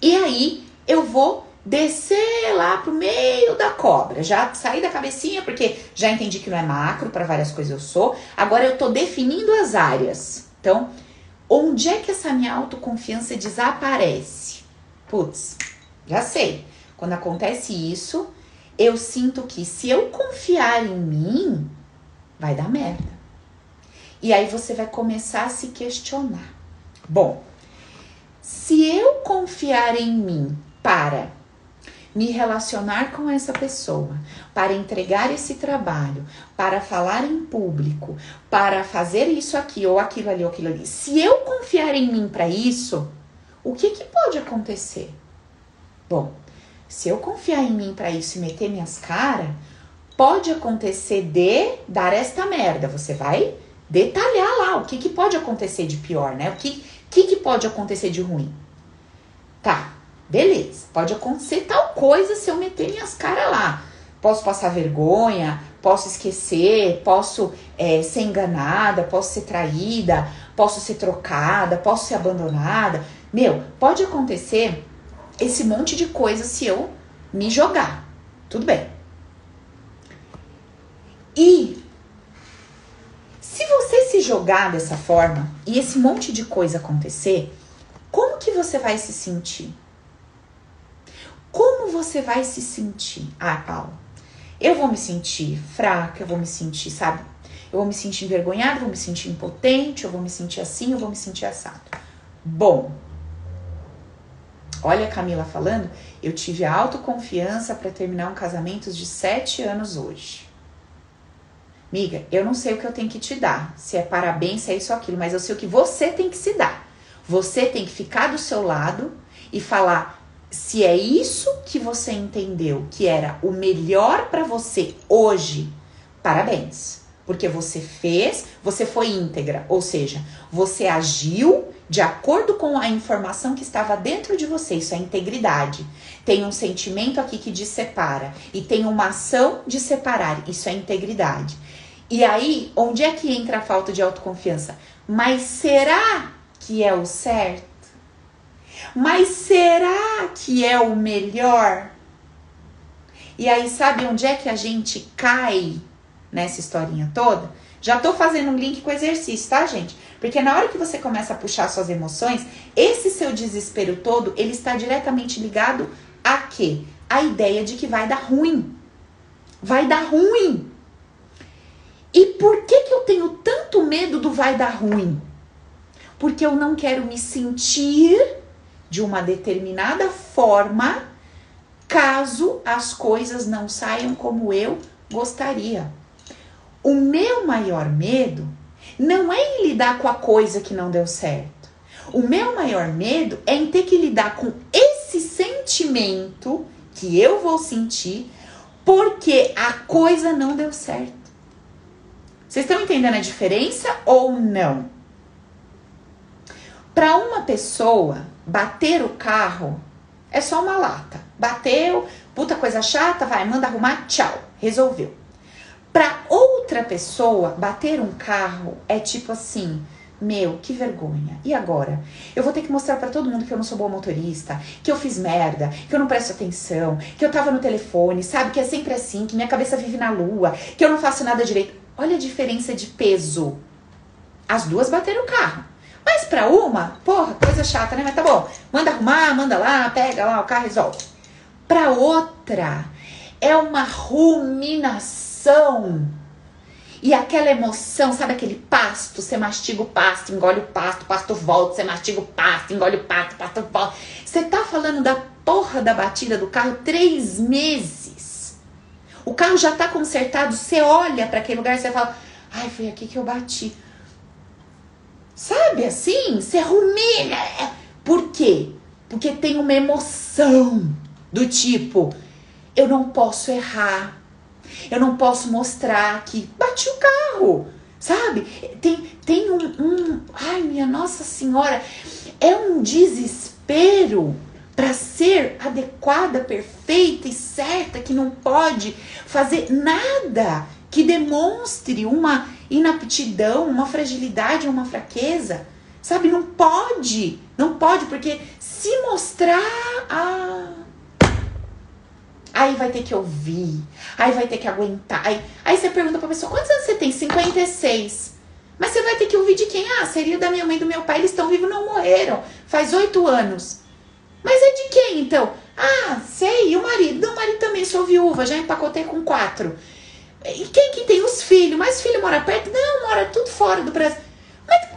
E aí, eu vou descer lá pro meio da cobra. Já saí da cabecinha, porque já entendi que não é macro, para várias coisas eu sou. Agora eu tô definindo as áreas. Então, Onde é que essa minha autoconfiança desaparece? Putz, já sei. Quando acontece isso, eu sinto que se eu confiar em mim, vai dar merda. E aí você vai começar a se questionar. Bom, Se eu confiar em mim para me relacionar com essa pessoa, para entregar esse trabalho, para falar em público, para fazer isso aqui ou aquilo ali ou aquilo ali. Se eu confiar em mim para isso, o que, que pode acontecer? Bom, se eu confiar em mim para isso e meter minhas caras, pode acontecer de dar esta merda. Você vai detalhar lá o que, que pode acontecer de pior, né? O que, que, que pode acontecer de ruim. Tá, beleza. Pode acontecer tal coisa se eu meter minhas caras lá. Posso passar vergonha, posso esquecer, posso é, ser enganada, posso ser traída, posso ser trocada, posso ser abandonada. Meu, pode acontecer esse monte de coisa se eu me jogar. Tudo bem. E se você se jogar dessa forma e esse monte de coisa acontecer, como que você vai se sentir? Como você vai se sentir? Ah, Paulo, eu vou me sentir fraca, eu vou me sentir, sabe? Eu vou me sentir envergonhada, vou me sentir impotente, eu vou me sentir assim, eu vou me sentir assado. Bom, olha a Camila falando, eu tive autoconfiança para terminar um casamento de sete anos hoje. Miga, eu não sei o que eu tenho que te dar, se é parabéns, se é isso ou aquilo, mas eu sei o que você tem que se dar. Você tem que ficar do seu lado e falar se é isso que você entendeu que era o melhor para você hoje. Parabéns, porque você fez, você foi íntegra, ou seja, você agiu de acordo com a informação que estava dentro de você, isso é integridade. Tem um sentimento aqui que dissepara e tem uma ação de separar, isso é integridade. E aí, onde é que entra a falta de autoconfiança? Mas será que é o certo? Mas será que é o melhor? E aí, sabe onde é que a gente cai nessa historinha toda? Já tô fazendo um link com o exercício, tá, gente? Porque na hora que você começa a puxar suas emoções, esse seu desespero todo, ele está diretamente ligado a quê? A ideia de que vai dar ruim. Vai dar ruim. E por que, que eu tenho tanto medo do vai dar ruim? Porque eu não quero me sentir de uma determinada forma caso as coisas não saiam como eu gostaria. O meu maior medo não é em lidar com a coisa que não deu certo. O meu maior medo é em ter que lidar com esse sentimento que eu vou sentir porque a coisa não deu certo. Vocês estão entendendo a diferença ou não? Para uma pessoa, bater o carro é só uma lata. Bateu, puta coisa chata, vai, manda arrumar, tchau, resolveu. Para outra pessoa, bater um carro é tipo assim: meu, que vergonha. E agora? Eu vou ter que mostrar para todo mundo que eu não sou boa motorista, que eu fiz merda, que eu não presto atenção, que eu tava no telefone, sabe? Que é sempre assim, que minha cabeça vive na lua, que eu não faço nada direito. Olha a diferença de peso. As duas bateram o carro. Mas para uma, porra, coisa chata, né? Mas tá bom. Manda arrumar, manda lá, pega lá o carro, resolve. Para outra, é uma ruminação. E aquela emoção, sabe aquele pasto? Você mastiga o pasto, engole o pasto, o pasto volta, você mastiga o pasto, engole o pasto, o pasto volta. Você tá falando da porra da batida do carro três meses. O carro já está consertado, você olha para aquele lugar e você fala: ai, foi aqui que eu bati. Sabe assim? Você rumina. Por quê? Porque tem uma emoção do tipo: eu não posso errar. Eu não posso mostrar que bati o carro. Sabe? Tem, tem um, um. Ai, minha Nossa Senhora. É um desespero para ser adequada, perfeita e certa, que não pode fazer nada que demonstre uma inaptidão, uma fragilidade, uma fraqueza. Sabe, não pode, não pode, porque se mostrar, ah, aí vai ter que ouvir, aí vai ter que aguentar. Aí, aí você pergunta pra pessoa, quantos anos você tem? 56. Mas você vai ter que ouvir de quem? Ah, seria da minha mãe e do meu pai, eles estão vivos, não morreram. Faz oito anos. Mas é de quem então? Ah, sei, e o marido? Não, o marido também sou viúva, já empacotei com quatro. E quem que tem os filhos? Mas filho mora perto? Não, mora tudo fora do Brasil. Mas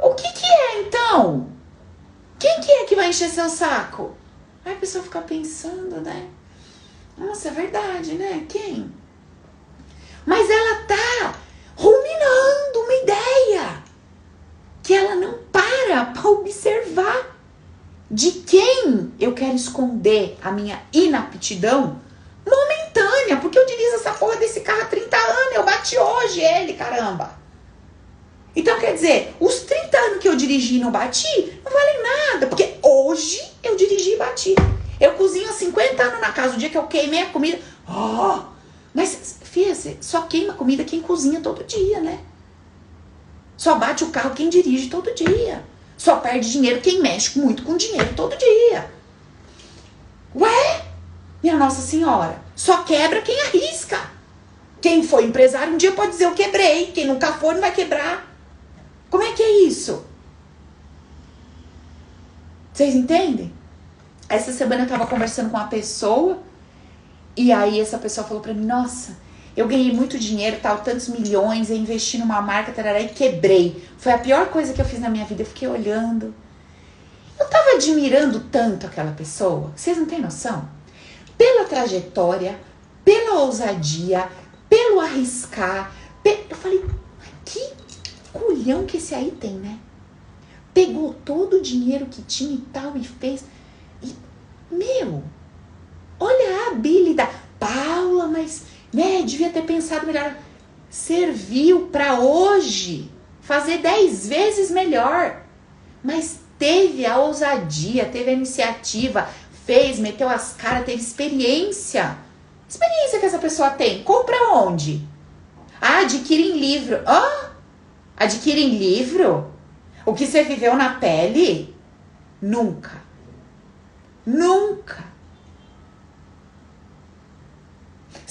o que que é então? Quem que é que vai encher seu saco? Aí a pessoa fica pensando, né? Nossa, é verdade, né? Quem? Mas ela tá ruminando uma ideia que ela não para para observar de quem eu quero esconder a minha inaptidão momentânea, porque eu dirijo essa porra desse carro há 30 anos, eu bati hoje ele, caramba. Então, quer dizer, os 30 anos que eu dirigi e não bati, não valem nada, porque hoje eu dirigi e bati. Eu cozinho há 50 anos na casa, o dia que eu queimei a comida, oh, mas, filha, só queima comida quem cozinha todo dia, né? Só bate o carro quem dirige todo dia. Só perde dinheiro quem mexe muito com dinheiro todo dia. Ué, minha Nossa Senhora, só quebra quem arrisca. Quem foi empresário um dia pode dizer eu quebrei, quem nunca foi não vai quebrar. Como é que é isso? Vocês entendem? Essa semana eu tava conversando com uma pessoa e aí essa pessoa falou para mim: "Nossa, eu ganhei muito dinheiro, tal, tantos milhões, eu investi numa marca, tarará, e quebrei. Foi a pior coisa que eu fiz na minha vida. Eu fiquei olhando. Eu tava admirando tanto aquela pessoa, vocês não têm noção? Pela trajetória, pela ousadia, pelo arriscar. Pe... Eu falei, que culhão que esse aí tem, né? Pegou todo o dinheiro que tinha e tal e fez. E, meu, olha a habilidade. Paula, mas né? Devia ter pensado melhor. Serviu para hoje fazer dez vezes melhor. Mas teve a ousadia, teve a iniciativa, fez, meteu as caras, teve experiência. Experiência que essa pessoa tem. Compra onde? Ah, adquire em livro. Hã? Adquire em livro? O que você viveu na pele? Nunca. Nunca.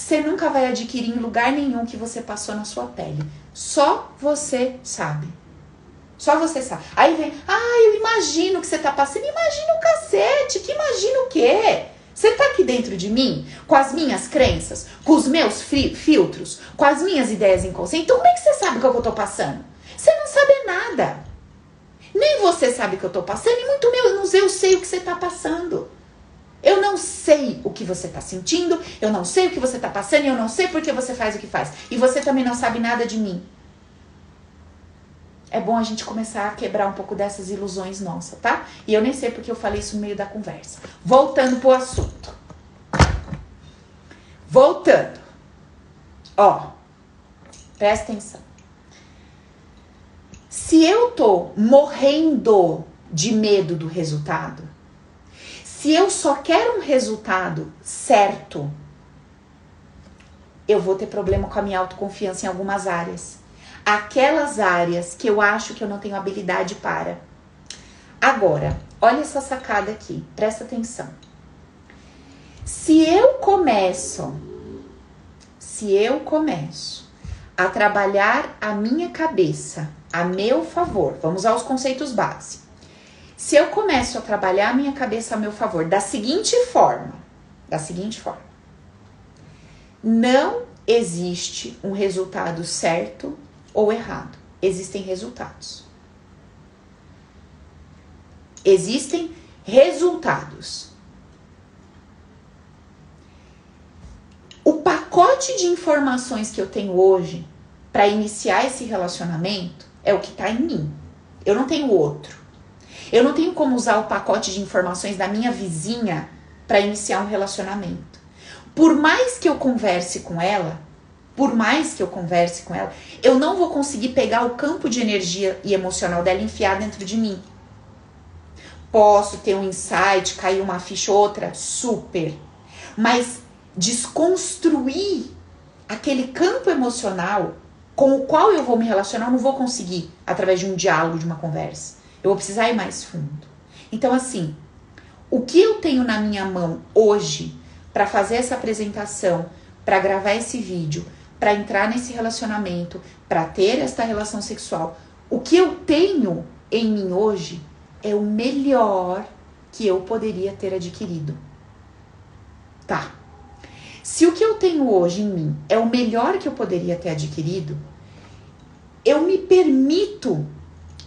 você nunca vai adquirir em lugar nenhum que você passou na sua pele. Só você sabe. Só você sabe. Aí vem, ah, eu imagino que você tá passando. Imagina o cacete, que imagina o quê? Você tá aqui dentro de mim, com as minhas crenças, com os meus filtros, com as minhas ideias inconscientes. Então, como é que você sabe o que eu tô passando? Você não sabe nada. Nem você sabe o que eu tô passando, e muito menos eu sei o que você tá passando. Eu não sei o que você está sentindo, eu não sei o que você está passando, eu não sei por que você faz o que faz. E você também não sabe nada de mim. É bom a gente começar a quebrar um pouco dessas ilusões nossas, tá? E eu nem sei porque eu falei isso no meio da conversa. Voltando pro assunto. Voltando. Ó, presta atenção. Se eu tô morrendo de medo do resultado, se eu só quero um resultado certo, eu vou ter problema com a minha autoconfiança em algumas áreas. Aquelas áreas que eu acho que eu não tenho habilidade para. Agora, olha essa sacada aqui, presta atenção. Se eu começo, se eu começo a trabalhar a minha cabeça a meu favor, vamos aos conceitos básicos. Se eu começo a trabalhar a minha cabeça a meu favor da seguinte forma, da seguinte forma, não existe um resultado certo ou errado. Existem resultados. Existem resultados. O pacote de informações que eu tenho hoje para iniciar esse relacionamento é o que está em mim. Eu não tenho outro. Eu não tenho como usar o pacote de informações da minha vizinha para iniciar um relacionamento. Por mais que eu converse com ela, por mais que eu converse com ela, eu não vou conseguir pegar o campo de energia e emocional dela e enfiar dentro de mim. Posso ter um insight, cair uma ficha ou outra, super. Mas desconstruir aquele campo emocional com o qual eu vou me relacionar, eu não vou conseguir através de um diálogo, de uma conversa. Eu vou precisar ir mais fundo. Então, assim, o que eu tenho na minha mão hoje para fazer essa apresentação, para gravar esse vídeo, para entrar nesse relacionamento, para ter esta relação sexual, o que eu tenho em mim hoje é o melhor que eu poderia ter adquirido. Tá. Se o que eu tenho hoje em mim é o melhor que eu poderia ter adquirido, eu me permito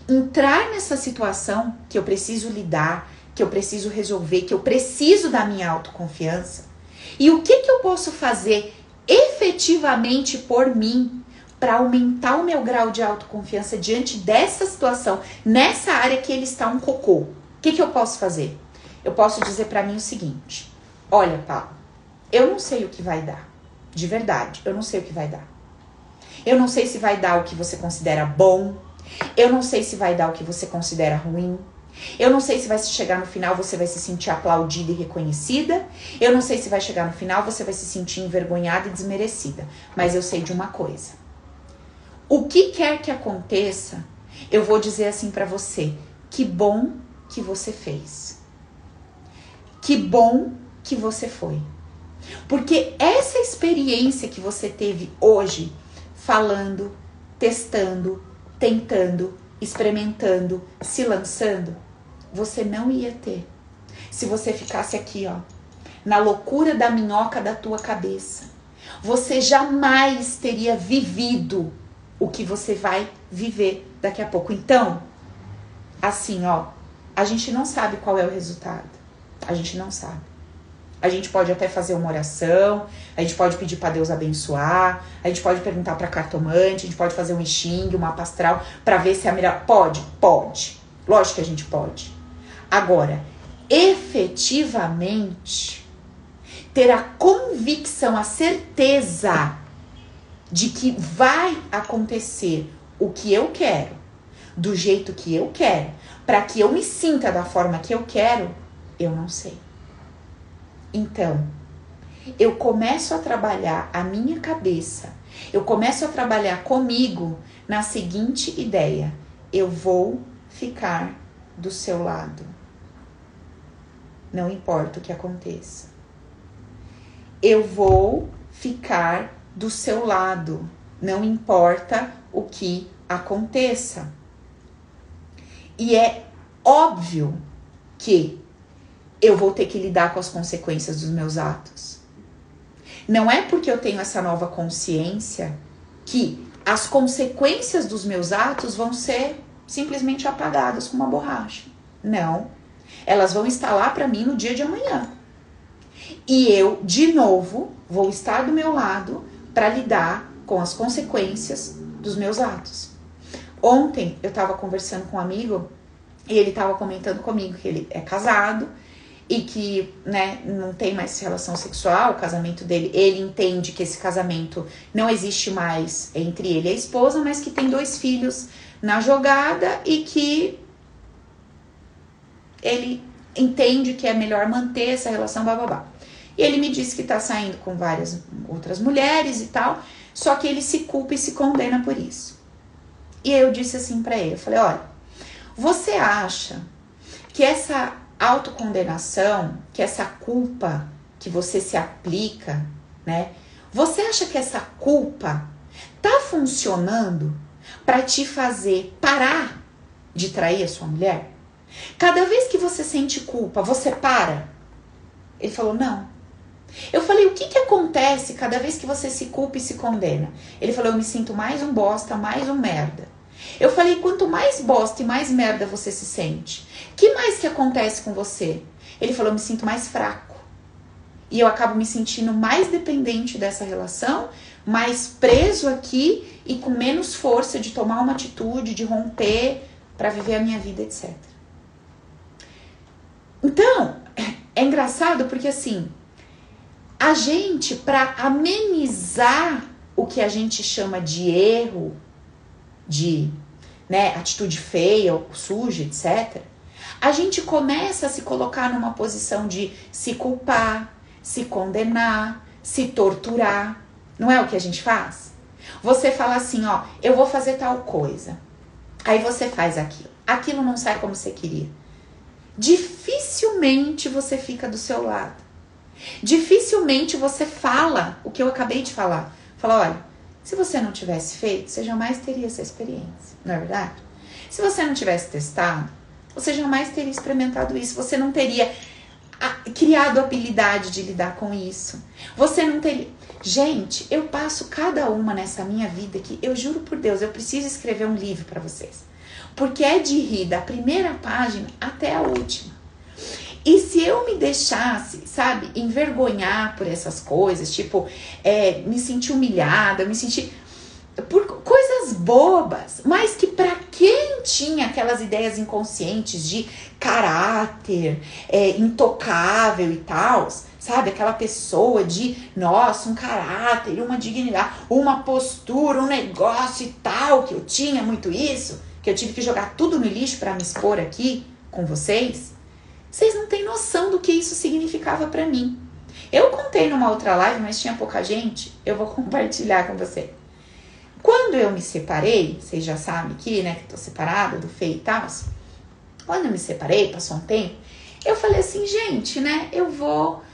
entrar nessa situação que eu preciso lidar, que eu preciso resolver, que eu preciso da minha autoconfiança. E o que, que eu posso fazer efetivamente por mim para aumentar o meu grau de autoconfiança diante dessa situação, nessa área que ele está um cocô? O que, que eu posso fazer? Eu posso dizer para mim o seguinte: olha, Paulo, eu não sei o que vai dar. De verdade, eu não sei o que vai dar. Eu não sei se vai dar o que você considera bom. Eu não sei se vai dar o que você considera ruim. Eu não sei se vai chegar no final você vai se sentir aplaudida e reconhecida. Eu não sei se vai chegar no final você vai se sentir envergonhada e desmerecida. Mas eu sei de uma coisa. O que quer que aconteça, eu vou dizer assim para você: que bom que você fez. Que bom que você foi. Porque essa experiência que você teve hoje, falando, testando, tentando, experimentando, se lançando, você não ia ter. Se você ficasse aqui, ó, na loucura da minhoca da tua cabeça, você jamais teria vivido o que você vai viver daqui a pouco. Então, assim, ó, a gente não sabe qual é o resultado. A gente não sabe. A gente pode até fazer uma oração, a gente pode pedir para Deus abençoar, a gente pode perguntar para cartomante, a gente pode fazer um xing, uma pastral para ver se é a melhor. Pode, pode. Lógico que a gente pode. Agora, efetivamente, ter a convicção, a certeza de que vai acontecer o que eu quero, do jeito que eu quero, para que eu me sinta da forma que eu quero, eu não sei. Então, eu começo a trabalhar a minha cabeça, eu começo a trabalhar comigo na seguinte ideia: eu vou ficar do seu lado. Não importa o que aconteça. Eu vou ficar do seu lado, não importa o que aconteça. E é óbvio que eu vou ter que lidar com as consequências dos meus atos. Não é porque eu tenho essa nova consciência que as consequências dos meus atos vão ser simplesmente apagadas com uma borracha. Não. Elas vão estar lá para mim no dia de amanhã. E eu, de novo, vou estar do meu lado para lidar com as consequências dos meus atos. Ontem eu estava conversando com um amigo e ele estava comentando comigo que ele é casado e que né, não tem mais relação sexual, o casamento dele, ele entende que esse casamento não existe mais entre ele e a esposa, mas que tem dois filhos na jogada e que ele entende que é melhor manter essa relação bababá. E ele me disse que tá saindo com várias outras mulheres e tal, só que ele se culpa e se condena por isso. E eu disse assim para ele, eu falei, olha, você acha que essa autocondenação, que essa culpa que você se aplica, né? Você acha que essa culpa tá funcionando para te fazer parar de trair a sua mulher? Cada vez que você sente culpa, você para? Ele falou: Não. Eu falei: O que, que acontece cada vez que você se culpa e se condena? Ele falou: Eu me sinto mais um bosta, mais um merda. Eu falei: Quanto mais bosta e mais merda você se sente, que mais que acontece com você? Ele falou: Eu me sinto mais fraco. E eu acabo me sentindo mais dependente dessa relação, mais preso aqui e com menos força de tomar uma atitude, de romper para viver a minha vida, etc. Então, é engraçado porque assim, a gente, para amenizar o que a gente chama de erro, de né, atitude feia, suja, etc., a gente começa a se colocar numa posição de se culpar, se condenar, se torturar. Não é o que a gente faz? Você fala assim, ó, eu vou fazer tal coisa. Aí você faz aquilo. Aquilo não sai como você queria dificilmente você fica do seu lado. Dificilmente você fala o que eu acabei de falar. Fala, olha, se você não tivesse feito, você jamais teria essa experiência, não é verdade? Se você não tivesse testado, você jamais teria experimentado isso, você não teria criado habilidade de lidar com isso. Você não teria. Gente, eu passo cada uma nessa minha vida que eu juro por Deus, eu preciso escrever um livro para vocês. Porque é de rir da primeira página até a última. E se eu me deixasse, sabe, envergonhar por essas coisas, tipo, é, me sentir humilhada, me sentir por coisas bobas, mas que para quem tinha aquelas ideias inconscientes de caráter, é, intocável e tal, sabe, aquela pessoa de, nossa, um caráter, uma dignidade, uma postura, um negócio e tal, que eu tinha muito isso, que eu tive que jogar tudo no lixo para me expor aqui com vocês. Vocês não têm noção do que isso significava para mim. Eu contei numa outra live, mas tinha pouca gente. Eu vou compartilhar com você. Quando eu me separei, vocês já sabem aqui, né, que tô separada do Fê e tal. Quando eu me separei, passou um tempo, eu falei assim, gente, né, eu vou.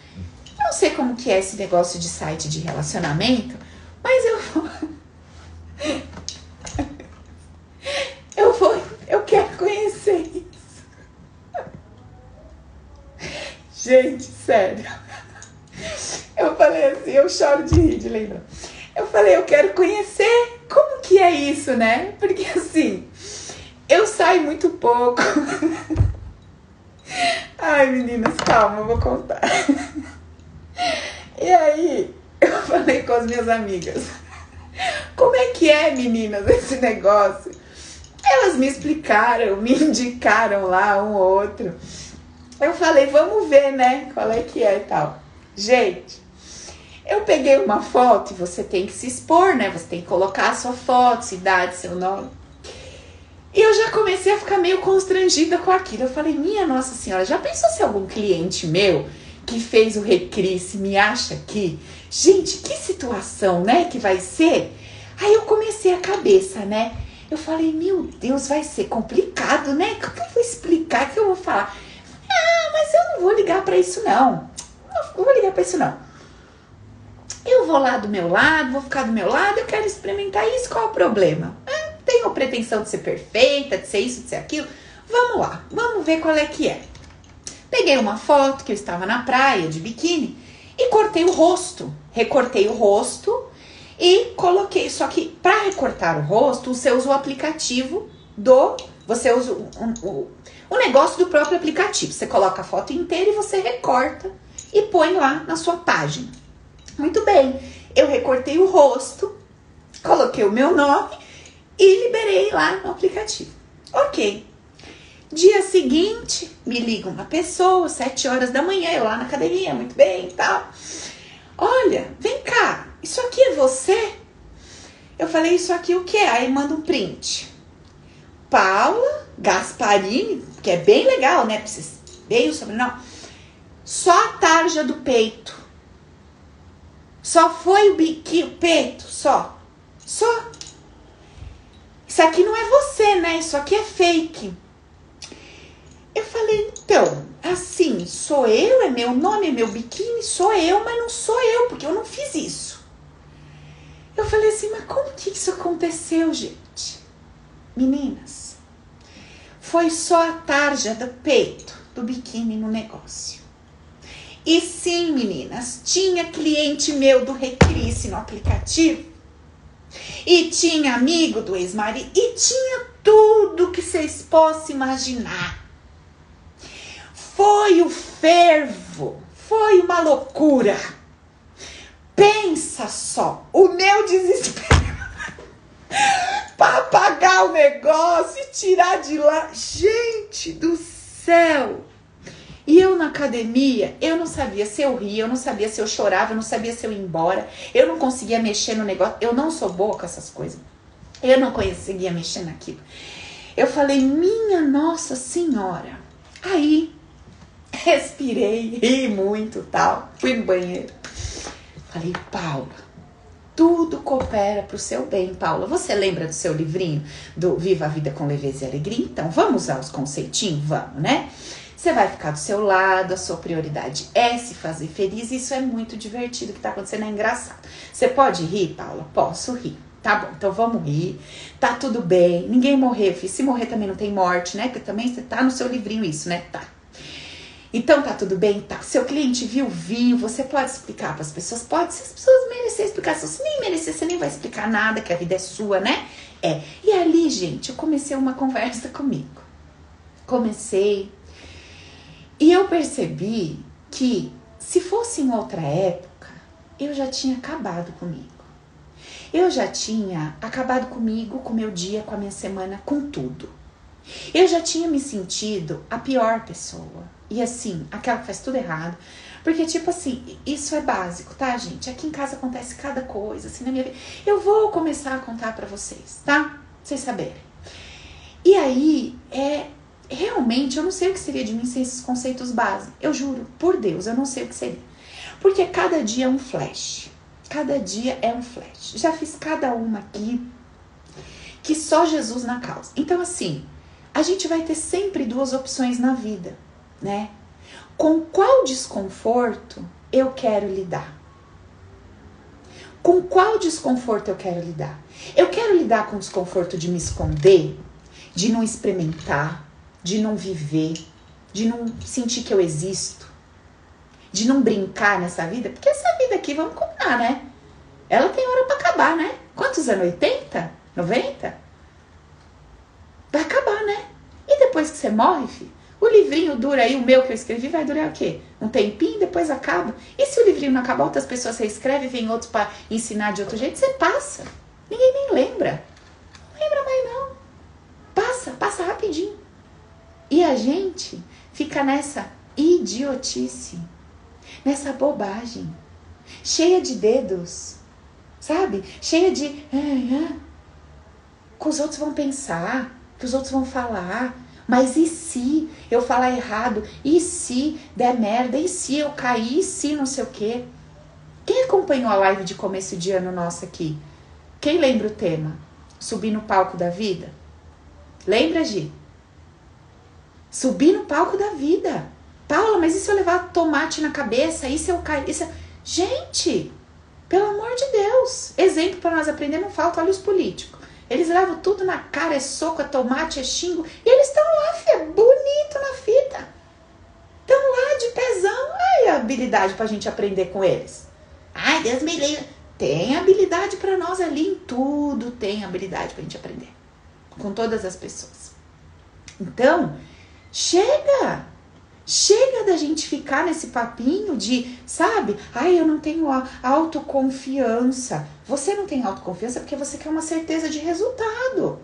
Não sei como que é esse negócio de site de relacionamento, mas eu vou. eu vou. Eu quero conhecer isso. Gente, sério. Eu falei assim, eu choro de rir de lembrar. Eu falei, eu quero conhecer como que é isso, né? Porque assim, eu saio muito pouco. Ai, meninas, calma, eu vou contar. E aí, eu falei com as minhas amigas: Como é que é, meninas, esse negócio? Elas me explicaram, me indicaram lá um ou outro. Eu falei: Vamos ver, né? Qual é que é e tal. Gente, eu peguei uma foto e você tem que se expor, né? Você tem que colocar a sua foto, cidade, seu nome. E eu já comecei a ficar meio constrangida com aquilo. Eu falei, minha Nossa Senhora, já pensou se algum cliente meu que fez o Recrisse me acha que, gente, que situação, né, que vai ser? Aí eu comecei a cabeça, né? Eu falei, meu Deus, vai ser complicado, né? Como eu vou explicar? O que eu vou falar? Ah, mas eu não vou ligar para isso, não. Não vou ligar para isso, não. Eu vou lá do meu lado, vou ficar do meu lado, eu quero experimentar isso, qual é o problema? É, tenho pretensão de ser perfeita, de ser isso, de ser aquilo. Vamos lá, vamos ver qual é que é. Peguei uma foto que eu estava na praia de biquíni e cortei o rosto. Recortei o rosto e coloquei. Só que para recortar o rosto, você usa o aplicativo do. Você usa o, o, o negócio do próprio aplicativo. Você coloca a foto inteira e você recorta e põe lá na sua página. Muito bem, eu recortei o rosto, coloquei o meu nome e liberei lá no aplicativo. Ok. Dia seguinte, me liga uma pessoa, sete horas da manhã, eu lá na academia, muito bem e tal. Olha, vem cá, isso aqui é você? Eu falei, isso aqui o que? Aí manda um print. Paula Gasparini, que é bem legal, né? Bem o sobrenome. Só a tarja do peito. Só foi o biquinho, o peito, só. Só. Isso aqui não é você, né? Isso aqui é fake. Eu falei, então, assim, sou eu, é meu nome, é meu biquíni, sou eu, mas não sou eu, porque eu não fiz isso. Eu falei assim, mas como que isso aconteceu, gente? Meninas, foi só a tarja do peito do biquíni no negócio. E sim, meninas, tinha cliente meu do Recrisse no aplicativo. E tinha amigo do ex-marido. E tinha tudo que vocês possam imaginar. Foi o fervo. Foi uma loucura. Pensa só, o meu desespero para o negócio e tirar de lá. Gente do céu! E eu na academia, eu não sabia se eu ria, eu não sabia se eu chorava, eu não sabia se eu ia embora, eu não conseguia mexer no negócio, eu não sou boa com essas coisas. Eu não conseguia mexer naquilo. Eu falei, minha Nossa Senhora. Aí, respirei, ri muito tal, fui no banheiro. Falei, Paula, tudo coopera para o seu bem, Paula. Você lembra do seu livrinho do Viva a Vida com Leveza e Alegria? Então, vamos usar os conceitinhos? Vamos, né? Você vai ficar do seu lado, a sua prioridade é se fazer feliz. Isso é muito divertido. O que tá acontecendo é engraçado. Você pode rir, Paula? Posso rir. Tá bom, então vamos rir. Tá tudo bem. Ninguém morreu, filho. Se morrer também não tem morte, né? Porque também você tá no seu livrinho isso, né? Tá. Então tá tudo bem? Tá. Seu cliente viu, viu. Você pode explicar para as pessoas? Pode. Se as pessoas merecerem explicação, se nem merecer, você nem vai explicar nada, que a vida é sua, né? É. E ali, gente, eu comecei uma conversa comigo. Comecei. E eu percebi que se fosse em outra época, eu já tinha acabado comigo. Eu já tinha acabado comigo, com meu dia, com a minha semana, com tudo. Eu já tinha me sentido a pior pessoa. E assim, aquela que faz tudo errado. Porque, tipo assim, isso é básico, tá, gente? Aqui em casa acontece cada coisa, assim, na minha vida. Eu vou começar a contar para vocês, tá? Pra vocês saberem. E aí, é. Realmente, eu não sei o que seria de mim sem esses conceitos básicos. Eu juro, por Deus, eu não sei o que seria. Porque cada dia é um flash. Cada dia é um flash. Já fiz cada uma aqui que só Jesus na causa. Então, assim, a gente vai ter sempre duas opções na vida né? Com qual desconforto eu quero lidar? Com qual desconforto eu quero lidar? Eu quero lidar com o desconforto de me esconder, de não experimentar, de não viver, de não sentir que eu existo, de não brincar nessa vida, porque essa vida aqui, vamos combinar, né? Ela tem hora para acabar, né? Quantos anos? 80? 90? Vai acabar, né? E depois que você morre, filho, o livrinho dura aí, o meu que eu escrevi, vai durar o quê? Um tempinho, depois acaba. E se o livrinho não acabar, outras pessoas você escreve, vem outros para ensinar de outro jeito, você passa. Ninguém nem lembra. Não lembra mais não. Passa, passa rapidinho. E a gente fica nessa idiotice, nessa bobagem, cheia de dedos, sabe? Cheia de. Ah, ah, que os outros vão pensar, que os outros vão falar, mas e se eu falar errado? E se der merda? E se eu cair? E se não sei o quê? Quem acompanhou a live de começo de ano nossa aqui? Quem lembra o tema? Subir no palco da vida? Lembra, Gi? Subir no palco da vida. Paula, mas e se eu levar tomate na cabeça? E se eu cair? Gente, pelo amor de Deus. Exemplo para nós aprender não falta, olha os políticos. Eles levam tudo na cara, é soco, é tomate, é xingo. E eles estão lá, fia, bonito na fita. Estão lá de pezão. Aí a habilidade pra gente aprender com eles. Ai, Deus me livre. Tem habilidade para nós ali em tudo, tem habilidade pra gente aprender. Com todas as pessoas. Então, chega! Chega da gente ficar nesse papinho de, sabe? Ai, eu não tenho autoconfiança. Você não tem autoconfiança porque você quer uma certeza de resultado.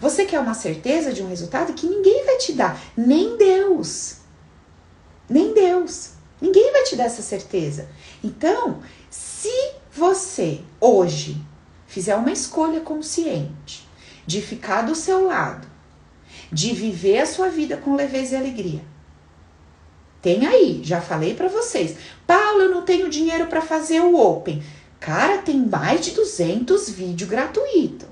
Você quer uma certeza de um resultado que ninguém vai te dar, nem Deus. Nem Deus. Ninguém vai te dar essa certeza. Então, se você hoje fizer uma escolha consciente de ficar do seu lado, de viver a sua vida com leveza e alegria, tem aí, já falei para vocês. Paulo, eu não tenho dinheiro para fazer o Open. Cara, tem mais de 200 vídeos gratuitos.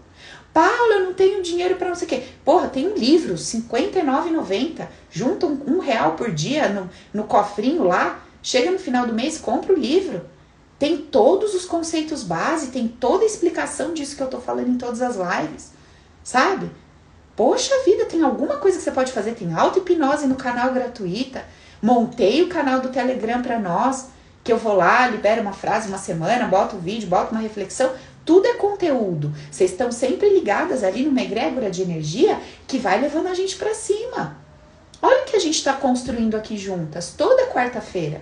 Paulo, eu não tenho dinheiro para não sei o quê. Porra, tem um livro, R$ 59,90. Junta um, um, real por dia no, no cofrinho lá. Chega no final do mês, compra o livro. Tem todos os conceitos base, tem toda a explicação disso que eu tô falando em todas as lives. Sabe? Poxa vida, tem alguma coisa que você pode fazer. Tem auto-hipnose no canal gratuita. Montei o canal do Telegram para nós, que eu vou lá, libero uma frase uma semana, boto um vídeo, boto uma reflexão. Tudo é conteúdo. Vocês estão sempre ligadas ali numa egrégora de energia que vai levando a gente para cima. Olha o que a gente está construindo aqui juntas, toda quarta-feira.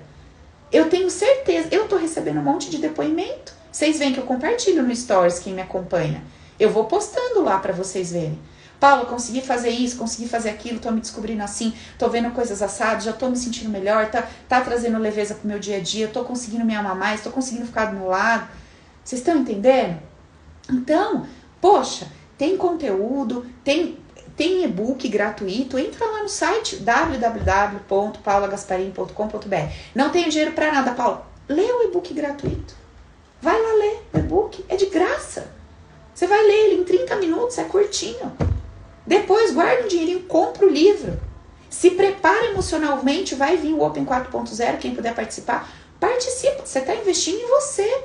Eu tenho certeza, eu tô recebendo um monte de depoimento. Vocês veem que eu compartilho no Stories quem me acompanha. Eu vou postando lá para vocês verem. Paulo, consegui fazer isso, consegui fazer aquilo, tô me descobrindo assim, tô vendo coisas assadas, já tô me sentindo melhor, tá, tá trazendo leveza pro meu dia a dia, tô conseguindo me amar mais, tô conseguindo ficar do meu lado. Vocês estão entendendo? Então, poxa, tem conteúdo, tem tem e-book gratuito, entra lá no site www.paulagasparini.com.br. Não tenho dinheiro para nada, Paulo. Lê o e-book gratuito. Vai lá ler o e-book, é de graça. Você vai ler ele em 30 minutos, é curtinho. Depois guarda um dinheirinho, compra o livro. Se prepara emocionalmente, vai vir o Open 4.0, quem puder participar, participa. Você está investindo em você,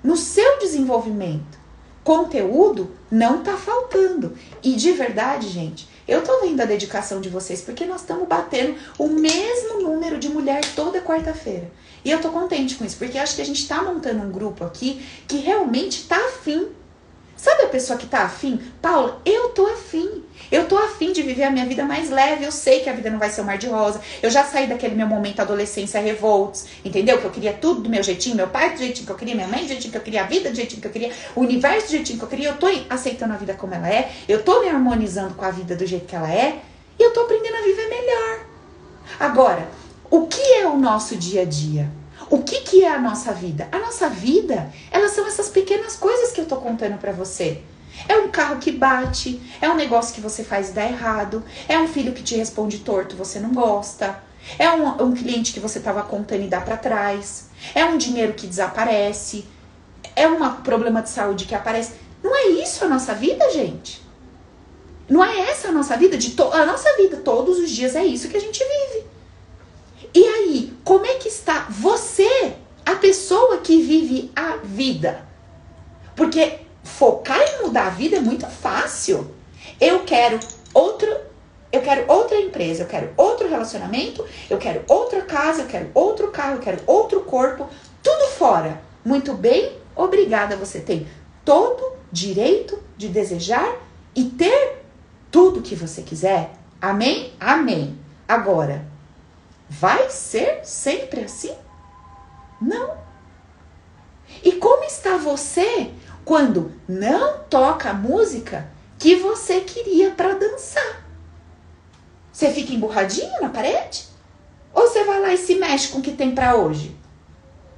no seu desenvolvimento. Conteúdo não está faltando. E de verdade, gente, Eu tô vendo a dedicação de vocês porque nós estamos batendo o mesmo número de mulher toda quarta-feira. E eu tô contente com isso, porque acho que a gente tá montando um grupo aqui que realmente tá afim Sabe a pessoa que tá afim? Paula, eu tô afim. Eu tô afim de viver a minha vida mais leve. Eu sei que a vida não vai ser um mar de rosa. Eu já saí daquele meu momento adolescência revoltos, entendeu? Que eu queria tudo do meu jeitinho, meu pai do jeitinho que eu queria, minha mãe do jeitinho que eu queria, a vida do jeitinho que eu queria, o universo do jeitinho que eu queria. Eu tô aceitando a vida como ela é. Eu tô me harmonizando com a vida do jeito que ela é. E eu tô aprendendo a viver melhor. Agora, o que é o nosso dia a dia? O que, que é a nossa vida? A nossa vida, elas são essas pequenas coisas que eu tô contando para você. É um carro que bate, é um negócio que você faz e dá errado, é um filho que te responde torto, você não gosta, é um, um cliente que você tava contando e dá para trás, é um dinheiro que desaparece, é um problema de saúde que aparece. Não é isso a nossa vida, gente? Não é essa a nossa vida? De a nossa vida todos os dias é isso que a gente vive. E aí, como é que está você, a pessoa que vive a vida? Porque focar em mudar a vida é muito fácil. Eu quero outro, eu quero outra empresa, eu quero outro relacionamento, eu quero outra casa, eu quero outro carro, eu quero outro corpo, tudo fora. Muito bem, obrigada, você tem todo direito de desejar e ter tudo que você quiser. Amém? Amém. Agora, Vai ser sempre assim? Não. E como está você quando não toca a música que você queria para dançar? Você fica emburradinho na parede? Ou você vai lá e se mexe com o que tem para hoje?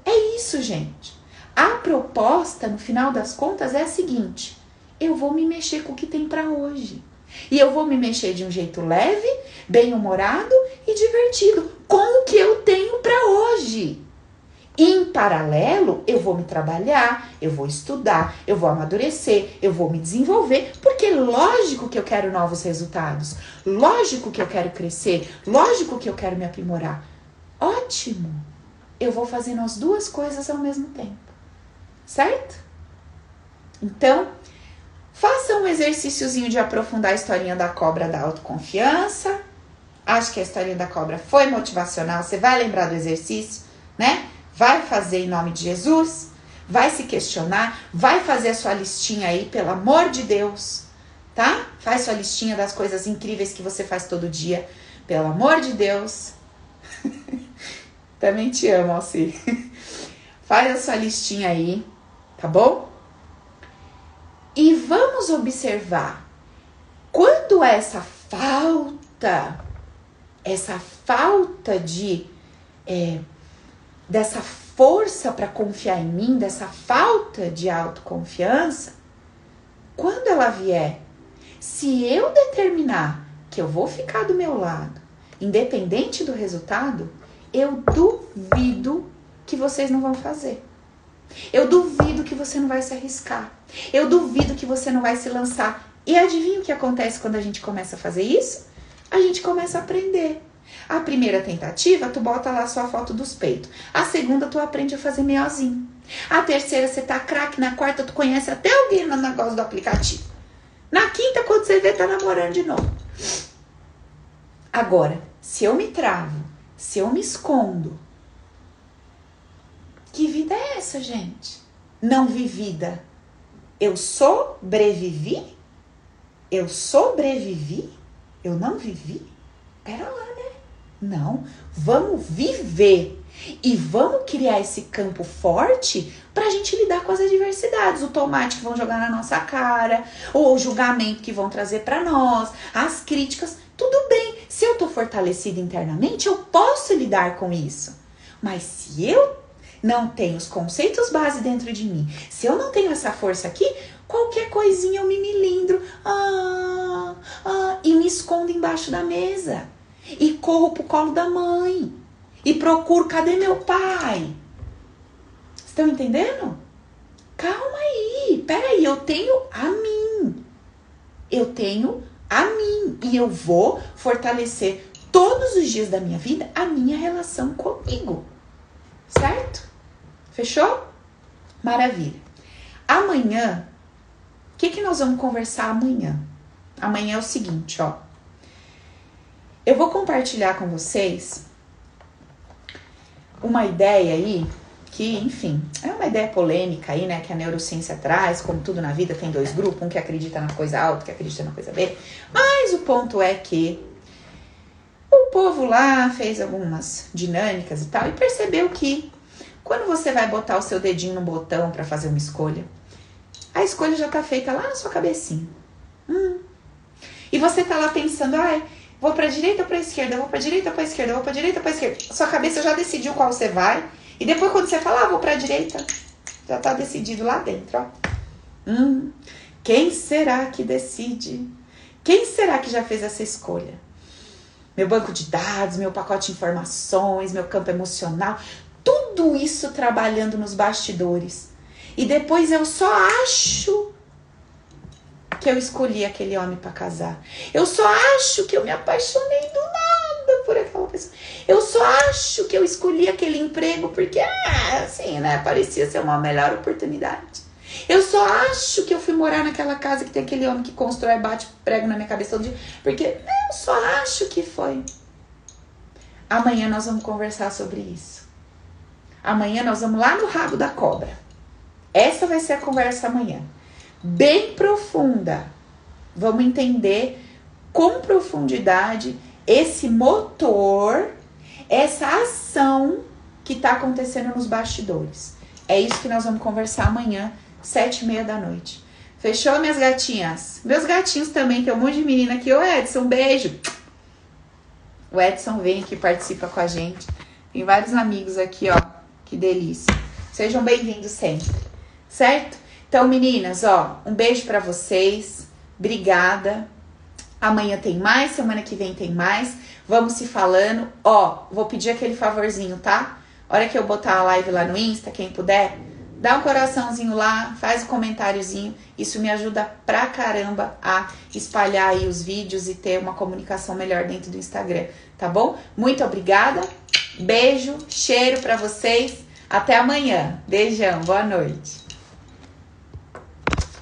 É isso, gente. A proposta, no final das contas, é a seguinte: eu vou me mexer com o que tem para hoje. E eu vou me mexer de um jeito leve, bem-humorado e divertido, com o que eu tenho para hoje. Em paralelo, eu vou me trabalhar, eu vou estudar, eu vou amadurecer, eu vou me desenvolver, porque lógico que eu quero novos resultados, lógico que eu quero crescer, lógico que eu quero me aprimorar. Ótimo! Eu vou fazendo as duas coisas ao mesmo tempo, certo? Então, Faça um exercíciozinho de aprofundar a historinha da cobra da autoconfiança. Acho que a historinha da cobra foi motivacional. Você vai lembrar do exercício, né? Vai fazer em nome de Jesus. Vai se questionar. Vai fazer a sua listinha aí, pelo amor de Deus. Tá? Faz sua listinha das coisas incríveis que você faz todo dia. Pelo amor de Deus. Também te amo, Alci. Faz a sua listinha aí, tá bom? E vamos observar quando essa falta, essa falta de é, dessa força para confiar em mim, dessa falta de autoconfiança, quando ela vier, se eu determinar que eu vou ficar do meu lado, independente do resultado, eu duvido que vocês não vão fazer. Eu duvido que você não vai se arriscar. Eu duvido que você não vai se lançar. E adivinha o que acontece quando a gente começa a fazer isso? A gente começa a aprender. A primeira tentativa, tu bota lá sua foto dos peitos. A segunda, tu aprende a fazer meiozinho. A terceira, você tá craque. Na quarta, tu conhece até alguém no negócio do aplicativo. Na quinta, quando você vê, tá namorando de novo. Agora, se eu me travo, se eu me escondo, que vida é essa, gente? Não vivida. Eu sobrevivi? Eu sobrevivi? Eu não vivi? Pera lá, né? Não, vamos viver. E vamos criar esse campo forte para a gente lidar com as adversidades, o tomate que vão jogar na nossa cara, ou o julgamento que vão trazer para nós, as críticas. Tudo bem, se eu tô fortalecida internamente, eu posso lidar com isso. Mas se eu não tenho os conceitos base dentro de mim, se eu não tenho essa força aqui, qualquer coisinha eu me milindro ah, ah, e me escondo embaixo da mesa e corro pro colo da mãe e procuro cadê meu pai? Estão entendendo? Calma aí, peraí, eu tenho a mim. Eu tenho a mim e eu vou fortalecer todos os dias da minha vida a minha relação comigo. Certo? Fechou? Maravilha. Amanhã, que, que nós vamos conversar amanhã? Amanhã é o seguinte, ó. eu vou compartilhar com vocês uma ideia aí que, enfim, é uma ideia polêmica aí, né, que a neurociência traz, como tudo na vida tem dois grupos, um que acredita na coisa A, outro que acredita na coisa B. Mas o ponto é que o povo lá fez algumas dinâmicas e tal e percebeu que quando você vai botar o seu dedinho no botão para fazer uma escolha, a escolha já tá feita lá na sua cabecinha. Hum. E você tá lá pensando, ai, vou para direita ou para esquerda, vou para direita ou para esquerda, vou para direita ou para esquerda. Sua cabeça já decidiu qual você vai. E depois quando você fala, ah, vou para direita, já tá decidido lá dentro, ó. Hum. Quem será que decide? Quem será que já fez essa escolha? Meu banco de dados, meu pacote de informações, meu campo emocional, tudo isso trabalhando nos bastidores. E depois eu só acho que eu escolhi aquele homem para casar. Eu só acho que eu me apaixonei do nada por aquela pessoa. Eu só acho que eu escolhi aquele emprego porque, ah, assim, né, parecia ser uma melhor oportunidade. Eu só acho que eu fui morar naquela casa que tem aquele homem que constrói bate prego na minha cabeça todo dia. Porque eu só acho que foi. Amanhã nós vamos conversar sobre isso. Amanhã nós vamos lá no rabo da cobra. Essa vai ser a conversa amanhã. Bem profunda. Vamos entender com profundidade esse motor, essa ação que está acontecendo nos bastidores. É isso que nós vamos conversar amanhã, sete e meia da noite. Fechou, minhas gatinhas? Meus gatinhos também, tem um monte de menina aqui. Ô, Edson, um beijo. O Edson vem aqui, participa com a gente. Tem vários amigos aqui, ó. Que delícia. Sejam bem-vindos sempre, certo? Então, meninas, ó, um beijo para vocês. Obrigada. Amanhã tem mais, semana que vem tem mais. Vamos se falando. Ó, vou pedir aquele favorzinho, tá? Hora que eu botar a live lá no Insta, quem puder, dá um coraçãozinho lá, faz um comentáriozinho. Isso me ajuda pra caramba a espalhar aí os vídeos e ter uma comunicação melhor dentro do Instagram, tá bom? Muito obrigada. Beijo, cheiro para vocês. Até amanhã. Beijão, boa noite.